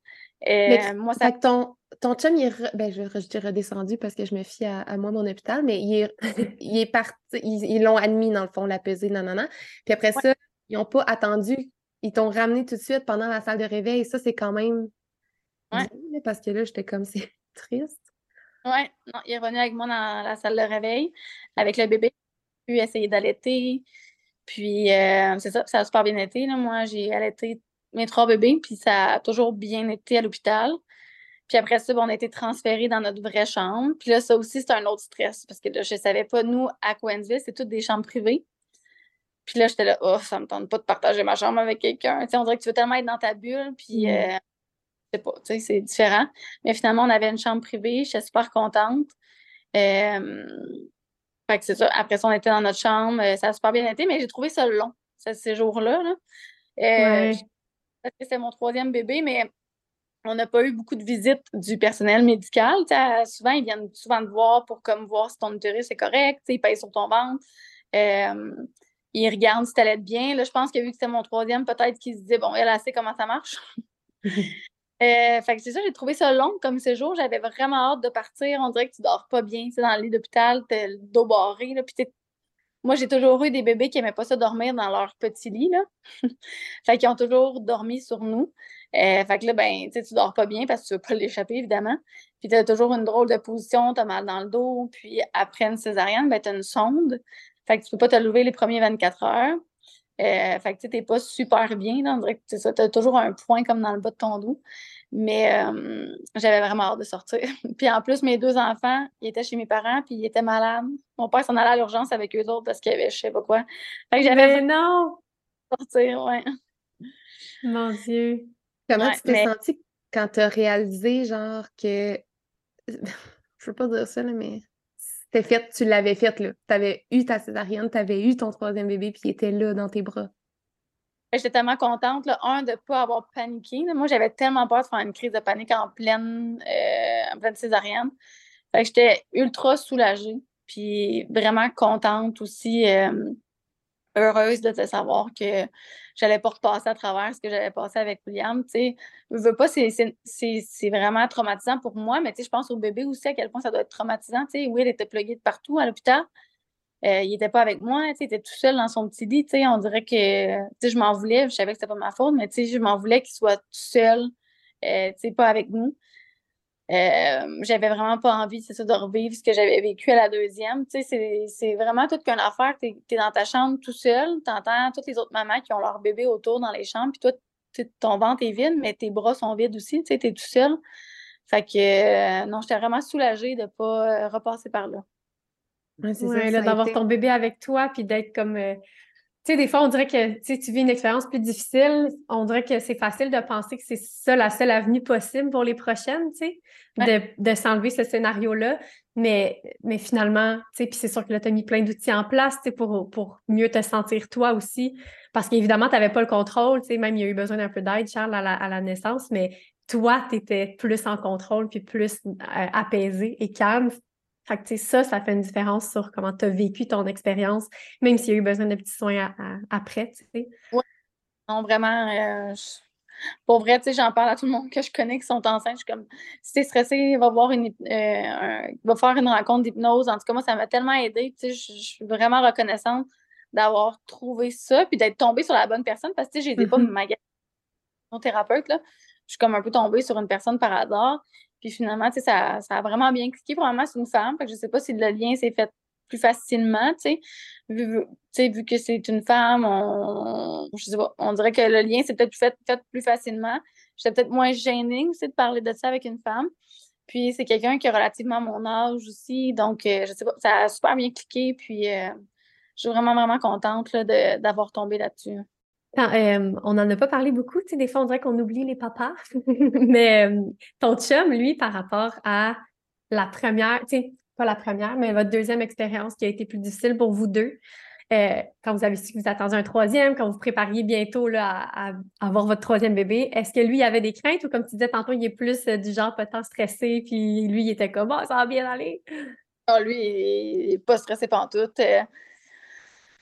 Euh, moi, ça... ton, ton chum, il est, ben, je, je redescendu parce que je me fie à, moi, mon hôpital, mais il est, il est parti, ils l'ont admis dans le fond, la pesée, non. Puis après ça, ils n'ont pas attendu, ils t'ont ramené tout de suite pendant la salle de réveil. Ça, c'est quand même. Ouais. parce que là, j'étais comme, c'est triste. Oui, non, il est revenu avec moi dans la salle de réveil avec le bébé, puis essayer d'allaiter. Puis, euh, c'est ça, ça a super bien été. Là. Moi, j'ai allaité mes trois bébés, puis ça a toujours bien été à l'hôpital. Puis après ça, on a été transférés dans notre vraie chambre. Puis là, ça aussi, c'est un autre stress parce que là, je ne savais pas, nous, à Coensville, c'est toutes des chambres privées. Puis là, j'étais là, oh, ça me tente pas de partager ma chambre avec quelqu'un. Tu sais, on dirait que tu veux tellement être dans ta bulle, puis mm. euh, sais pas, tu sais, c'est différent. Mais finalement, on avait une chambre privée, j'étais super contente. Euh, fait que c'est ça. Après ça, on était dans notre chambre, euh, ça a super bien été, mais j'ai trouvé ça long, ces jours-là. Là. Euh, c'était mon troisième bébé, mais on n'a pas eu beaucoup de visites du personnel médical. souvent, ils viennent souvent te voir pour comme voir si ton utérus est correct, ils payent sur ton ventre. Euh, ils regardent si tu allais bien. Là, je pense que vu que c'était mon troisième, peut-être qu'ils se disaient Bon, elle, sait comment ça marche. euh, fait que c'est ça, j'ai trouvé ça long comme séjour. J'avais vraiment hâte de partir. On dirait que tu dors pas bien. Dans le lit d'hôpital, t'es le dos barré. Là, puis moi, j'ai toujours eu des bébés qui n'aimaient pas ça dormir dans leur petit lit. Là. fait qu'ils ont toujours dormi sur nous. Euh, fait que là, ben, tu dors pas bien parce que tu veux pas l'échapper, évidemment. Puis tu as toujours une drôle de position, tu as mal dans le dos. Puis après une césarienne, ben, tu as une sonde. Fait que tu peux pas te lever les premiers 24 heures. Euh, fait que tu n'es pas super bien. Là. On dirait que tu as toujours un point comme dans le bas de ton dos. Mais euh, j'avais vraiment hâte de sortir. puis en plus, mes deux enfants, ils étaient chez mes parents, puis ils étaient malades. Mon père s'en allait à l'urgence avec eux autres parce qu'il y avait je sais pas quoi. Fait que j'avais non! sortir, ouais. Mon Dieu. Comment tu t'es sentie quand tu as réalisé, genre, que. je veux pas dire ça, mais c'était fait, tu l'avais fait, là. Tu avais eu ta césarienne, tu avais eu ton troisième bébé, puis il était là dans tes bras. J'étais tellement contente, un, de ne pas avoir paniqué. Moi, j'avais tellement peur de faire une crise de panique en pleine, euh, en pleine césarienne. J'étais ultra soulagée, puis vraiment contente aussi, euh, heureuse de savoir que j'allais pas repasser à travers ce que j'avais passé avec William. Tu sais, je veux pas, c'est vraiment traumatisant pour moi, mais tu sais, je pense au bébé aussi, à quel point ça doit être traumatisant. Tu sais, Will était plugué de partout à l'hôpital. Euh, il était pas avec moi, il était tout seul dans son petit lit, on dirait que, je m'en voulais, je savais que c'était pas ma faute, mais je m'en voulais qu'il soit tout seul, euh, pas avec nous. Euh, j'avais vraiment pas envie, ça, de revivre ce que j'avais vécu à la deuxième. C'est vraiment toute qu'une affaire. Tu es, dans ta chambre tout seul, tu entends toutes les autres mamans qui ont leur bébé autour dans les chambres, puis toi, ton ventre est vide, mais tes bras sont vides aussi, tu es tout seul. Fait que, euh, non, j'étais vraiment soulagée de pas euh, repasser par là. Ouais, c'est ça, d'avoir ton bébé avec toi, puis d'être comme tu sais, des fois, on dirait que tu vis une expérience plus difficile. On dirait que c'est facile de penser que c'est ça la seule avenue possible pour les prochaines, tu sais, de, de s'enlever ce scénario-là. Mais, mais finalement, tu sais, puis c'est sûr que là, tu as mis plein d'outils en place, tu sais, pour, pour mieux te sentir toi aussi. Parce qu'évidemment, tu n'avais pas le contrôle, tu sais, même il y a eu besoin d'un peu d'aide, Charles, à la, à la naissance, mais toi, tu étais plus en contrôle puis plus euh, apaisé et calme. Fait que, ça, ça fait une différence sur comment tu as vécu ton expérience, même s'il y a eu besoin de petits soins après, tu sais. Oui. Non, vraiment, euh, pour vrai, tu sais, j'en parle à tout le monde que je connais qui sont enceintes. Je suis comme, si t'es stressé, va voir une, euh, va faire une rencontre d'hypnose. En tout cas, moi, ça m'a tellement aidé. Tu sais, je suis vraiment reconnaissante d'avoir trouvé ça, puis d'être tombée sur la bonne personne, parce que, tu sais, j'ai pas mm-hmm. mon thérapeute, là. Je suis comme un peu tombée sur une personne par hasard. Puis finalement, ça, ça, a vraiment bien cliqué. Probablement, c'est une femme. Je sais pas si le lien s'est fait plus facilement, tu sais. Vu, que c'est une femme, on, je sais pas, on dirait que le lien s'est peut-être fait, fait plus facilement. J'étais peut-être moins gênée aussi de parler de ça avec une femme. Puis c'est quelqu'un qui a relativement mon âge aussi. Donc, euh, je sais pas, ça a super bien cliqué. Puis euh, je suis vraiment, vraiment contente d'avoir tombé là-dessus. Euh, on n'en a pas parlé beaucoup, tu sais, des fois on dirait qu'on oublie les papas, mais euh, ton chum, lui, par rapport à la première, tu sais, pas la première, mais votre deuxième expérience qui a été plus difficile pour vous deux, euh, quand vous avez su que vous attendiez un troisième, quand vous prépariez bientôt à, avoir votre troisième bébé, est-ce que lui avait des craintes ou comme tu disais tantôt, il est plus du genre peut-être stressé, puis lui, il était comme, oh, ça va bien aller? Ah, lui, il n'est pas stressé tout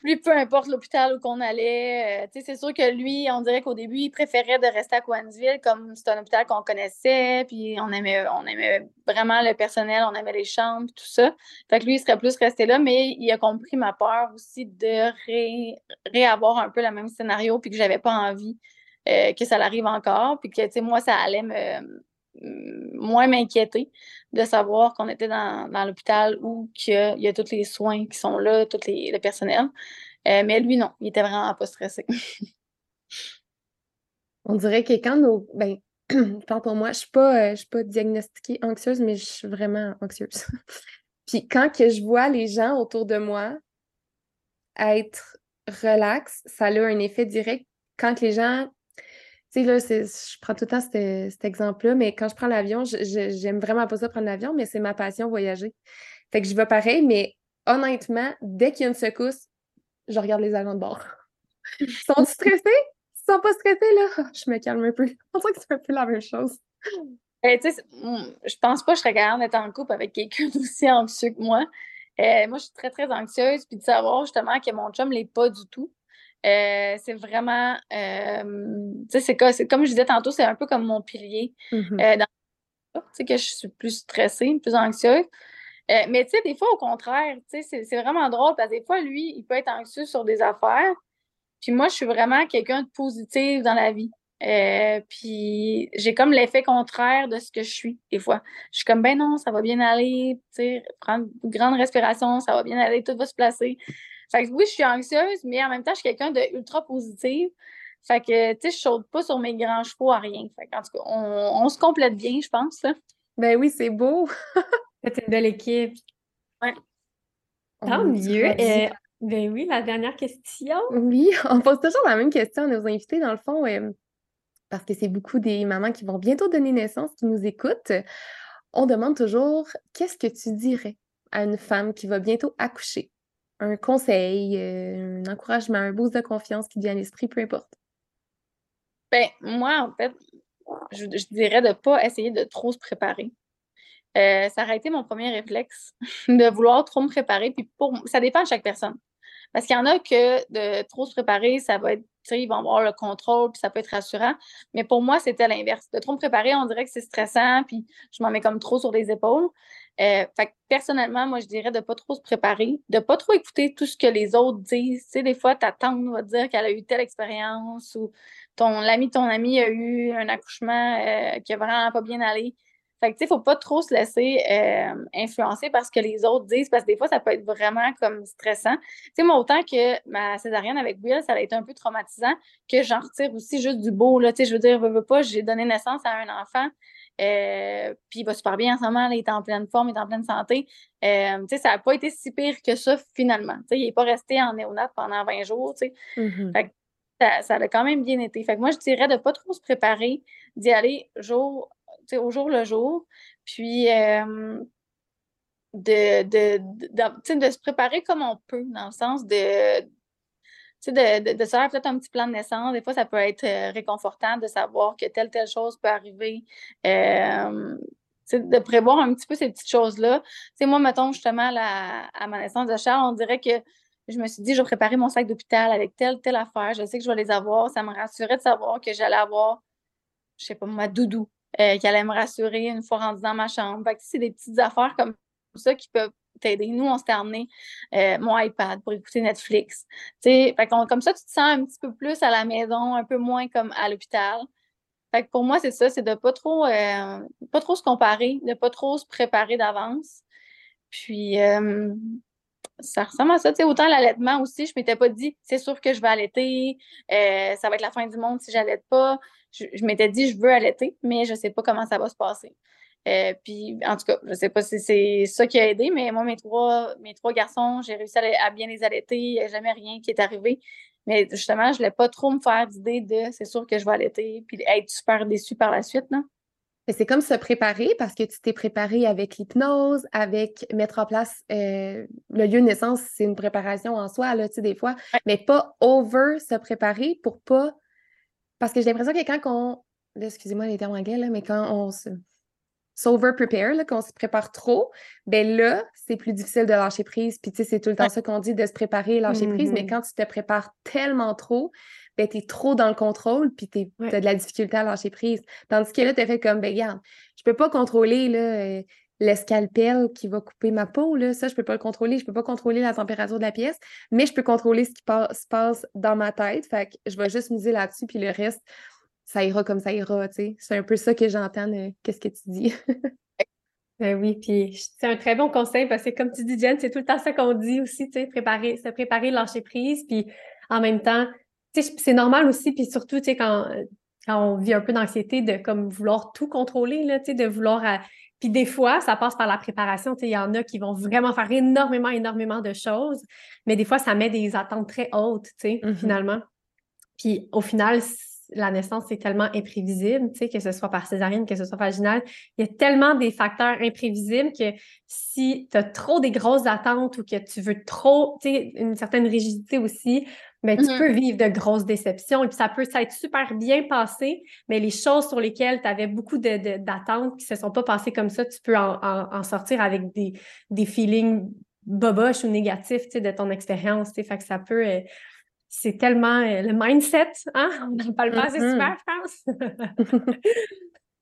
lui, peu importe l'hôpital où qu'on allait, euh, c'est sûr que lui, on dirait qu'au début, il préférait de rester à Coansville, comme c'est un hôpital qu'on connaissait, puis on aimait, on aimait vraiment le personnel, on aimait les chambres, tout ça. Fait que lui, il serait plus resté là, mais il a compris ma peur aussi de réavoir un peu le même scénario, puis que j'avais pas envie euh, que ça l'arrive encore, puis que, tu sais, moi, ça allait me moins m'inquiéter de savoir qu'on était dans, l'hôpital où il y a tous les soins qui sont là, tout le personnel. Euh, mais lui, non, il était vraiment pas stressé. On dirait que quand nos. Ben, pour moi, je suis pas, euh, suis pas diagnostiquée anxieuse, mais je suis vraiment anxieuse. Puis quand que je vois les gens autour de moi être relax, ça a un effet direct. Quand les gens sais, là, je prends tout le temps cet, exemple-là, mais quand je prends l'avion, j'aime vraiment pas ça prendre l'avion, mais c'est ma passion, voyager. Fait que je vais pareil, mais honnêtement, dès qu'il y a une secousse, je regarde les agents de bord. Ils sont stressés? Ils sont pas stressés, là? Je me calme un peu. On dirait que c'est un peu la même chose. Eh, tu sais, je pense pas que je serais capable d'être en couple avec quelqu'un d'aussi anxieux que moi. Euh, moi, je suis très, très anxieuse, puis de savoir justement que mon chum l'est pas du tout. Euh, c'est vraiment, euh, c'est comme je disais tantôt, c'est un peu comme mon pilier. Euh, tu sais, que je suis plus stressée, plus anxieuse. mais tu sais, des fois, au contraire, tu sais, c'est vraiment drôle parce que des fois, lui, il peut être anxieux sur des affaires. Puis moi, je suis vraiment quelqu'un de positif dans la vie. puis j'ai comme l'effet contraire de ce que je suis, des fois. Je suis comme, ben non, ça va bien aller, tu sais, prendre une grande respiration, ça va bien aller, tout va se placer. Fait que oui, je suis anxieuse, mais en même temps, je suis quelqu'un de ultra positive. Fait que, tu sais, je saute pas sur mes grands chevaux à rien. Fait en tout cas, on, se complète bien, je pense. Ben oui, c'est beau. C'est une belle équipe. Ouais. Tant mieux. Euh, ben oui, la dernière question. Oui, on pose toujours la même question à nos invités, dans le fond, euh, parce que c'est beaucoup des mamans qui vont bientôt donner naissance qui nous écoutent. On demande toujours qu'est-ce que tu dirais à une femme qui va bientôt accoucher? Un conseil, euh, un encouragement, un boost de confiance qui vient à l'esprit, peu importe? Ben, moi, en fait, je, dirais de ne pas essayer de trop se préparer. Euh, ça aurait été mon premier réflexe, de vouloir trop me préparer. Puis pour, ça dépend de chaque personne. Parce qu'il y en a que de trop se préparer, ça va être, ils vont avoir le contrôle, puis ça peut être rassurant. Mais pour moi, c'était l'inverse. De trop me préparer, on dirait que c'est stressant, puis je m'en mets comme trop sur les épaules. Euh, personnellement, moi, je dirais de pas trop se préparer, de pas trop écouter tout ce que les autres disent. Tu sais, des fois, ta tante va dire qu'elle a eu telle expérience ou ton ami, ton ami a eu un accouchement euh, qui a vraiment pas bien allé. Fait que, tu sais, faut pas trop se laisser euh, influencer par ce que les autres disent, parce que des fois, ça peut être vraiment comme stressant. Tu sais, moi, autant que ma césarienne avec Will, ça a été un peu traumatisant, que j'en retire aussi juste du beau, là. Je veux dire, veux, veux pas, j'ai donné naissance à un enfant, euh, puis il va super bien en ce moment, il est en pleine forme, il est en pleine santé. Euh, tu sais, ça n'a pas été si pire que ça, finalement. Tu sais, il n'est pas resté en néonat pendant 20 jours, tu sais. Mm-hmm. Fait que ça, ça, a quand même bien été. Fait que moi, je dirais de ne pas trop se préparer, d'y aller jour au jour le jour. Puis de, de, de, se préparer comme on peut, dans le sens de, de, se faire peut-être un petit plan de naissance. Des fois, ça peut être euh, réconfortant de savoir que telle, telle chose peut arriver. de prévoir un petit peu ces petites choses-là. moi, mettons justement à ma naissance de Charles, on dirait que je me suis dit, je vais préparer mon sac d'hôpital avec telle, telle affaire. Je sais que je vais les avoir. Ça me rassurait de savoir que j'allais avoir, je sais pas, ma doudou, euh, qui allait me rassurer une fois rendue dans ma chambre. Fait que c'est des petites affaires comme ça qui peuvent t'aider. Nous, on s'était amené euh, mon iPad pour écouter Netflix. Fait comme ça, tu te sens un petit peu plus à la maison, un peu moins comme à l'hôpital. Fait que pour moi, c'est ça, c'est de pas euh, pas trop se comparer, de pas trop se préparer d'avance. Puis, ça ressemble à ça. sais, autant l'allaitement aussi, je m'étais pas dit, c'est sûr que je vais allaiter, ça va être la fin du monde si j'allaite pas je, m'étais dit, je veux allaiter, mais je ne sais pas comment ça va se passer. Euh, puis, en tout cas, je ne sais pas si c'est ça qui a aidé, mais moi, mes trois, mes trois garçons, j'ai réussi à, bien les allaiter. Il n'y a jamais rien qui est arrivé. Mais justement, je ne voulais pas trop me faire d'idée de c'est sûr que je vais allaiter, puis être super déçue par la suite. Non? C'est comme se préparer parce que tu t'es préparé avec l'hypnose, avec mettre en place euh, le lieu de naissance, c'est une préparation en soi, là, tu sais, des fois, mais pas over se préparer pour pas parce que j'ai l'impression que quand on. Excusez-moi les termes anglais, là, mais quand on se. S'over-prepare, qu'on se prépare trop, ben là, c'est plus difficile de lâcher prise. Puis, tu sais, c'est tout le temps ça qu'on dit de se préparer et lâcher prise. Mais mm-hmm. quand tu te prépares tellement trop, ben, tu es trop dans le contrôle, puis tu as de la difficulté à lâcher prise. Tandis que là, tu fait comme, ben, regarde, je peux pas contrôler, là. Euh, le scalpel qui va couper ma peau, là, ça, je peux pas le contrôler. Je peux pas contrôler la température de la pièce, mais je peux contrôler ce qui se passe dans ma tête. Fait que je vais juste miser là-dessus, puis le reste, ça ira comme ça ira, tu sais. C'est un peu ça que j'entends, qu'est-ce que tu dis. ben oui, puis c'est un très bon conseil parce que comme tu dis, Jen, c'est tout le temps ça qu'on dit aussi, tu sais, préparer, se préparer, lâcher prise, puis en même temps, tu sais, c'est normal aussi, puis surtout, tu sais, quand, quand on vit un peu d'anxiété de comme vouloir tout contrôler, là, tu sais, de vouloir puis des fois, ça passe par la préparation. Il y en a qui vont vraiment faire énormément, énormément de choses, mais des fois, ça met des attentes très hautes, mm-hmm. finalement. Puis au final, la naissance, c'est tellement imprévisible, que ce soit par césarienne, que ce soit vaginale. Il y a tellement des facteurs imprévisibles que si tu as trop des grosses attentes ou que tu veux trop, une certaine rigidité aussi, mais tu mm-hmm. peux vivre de grosses déceptions et puis ça peut s'être super bien passé, mais les choses sur lesquelles tu avais beaucoup d'attentes qui ne se sont pas passées comme ça, tu peux en, sortir avec des, des feelings boboches ou négatifs de ton expérience. Fait que ça peut. Euh, c'est tellement euh, le mindset, hein? On n'en parle pas assez super, je pense.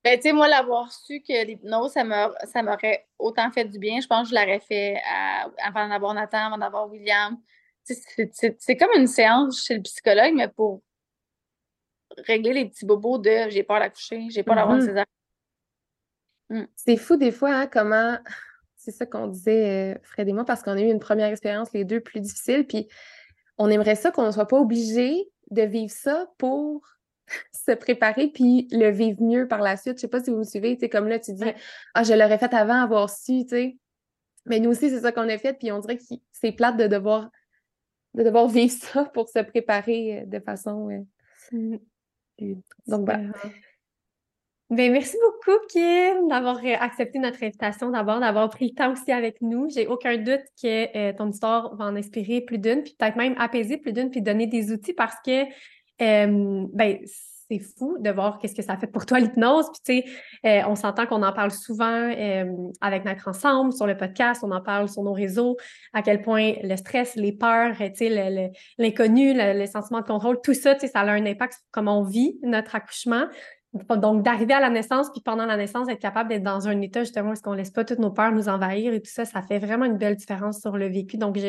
Ben, tu sais, moi, l'avoir su que l'hypnose, ça m'aurait autant fait du bien. Je pense que je l'aurais fait avant d'avoir Nathan, avant d'avoir William. C'est comme une séance chez le psychologue, mais pour régler les petits bobos de j'ai peur d'accoucher, j'ai peur d'avoir une mm-hmm. Mm. C'est fou des fois hein, comment c'est ça qu'on disait euh, Fred et moi parce qu'on a eu une première expérience les deux plus difficile puis on aimerait ça qu'on ne soit pas obligé de vivre ça pour se préparer puis le vivre mieux par la suite. Je sais pas si vous me suivez, tu comme là tu dis ah je l'aurais fait avant avoir su, tu sais. Mais nous aussi c'est ça qu'on a fait puis on dirait que c'est plate de devoir de devoir vivre ça pour se préparer euh, de façon. Euh, mmh. donc, voilà. Ben, merci beaucoup, Kim, d'avoir euh, accepté notre invitation, d'abord, d'avoir pris le temps aussi avec nous. J'ai aucun doute que euh, ton histoire va en inspirer plus d'une, puis peut-être même apaiser plus d'une, puis donner des outils parce que, euh, ben, c'est fou de voir qu'est-ce que ça fait pour toi l'hypnose. Puis, tu sais, on s'entend qu'on en parle souvent avec Naître Ensemble sur le podcast, on en parle sur nos réseaux, à quel point le stress, les peurs, l'inconnu, le, sentiment de contrôle, tout ça, ça a un impact sur comment on vit notre accouchement. Donc, d'arriver à la naissance, puis pendant la naissance, être capable d'être dans un état justement où on ne laisse pas toutes nos peurs nous envahir et tout ça, ça fait vraiment une belle différence sur le vécu. Donc,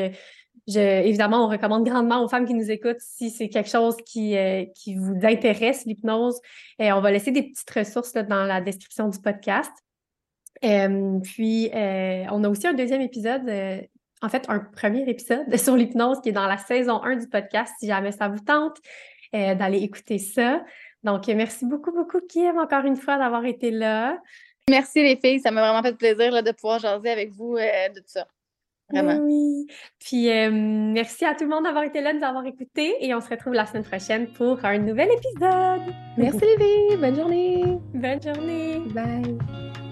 évidemment, on recommande grandement aux femmes qui nous écoutent si c'est quelque chose qui, euh, vous intéresse, l'hypnose. Et on va laisser des petites ressources dans la description du podcast. Euh, puis, euh, on a aussi un deuxième épisode en fait, un premier épisode sur l'hypnose qui est dans la saison 1 du podcast, si jamais ça vous tente d'aller écouter ça. Donc, merci beaucoup, beaucoup, Kim, encore une fois, d'avoir été là. Merci, les filles. Ça m'a vraiment fait plaisir de pouvoir jaser avec vous euh, de tout ça. Vraiment. Oui. Puis, euh, merci à tout le monde d'avoir été là, de nous avoir écoutés. Et on se retrouve la semaine prochaine pour un nouvel épisode. Merci, les filles. Bonne journée. Bonne journée. Bye.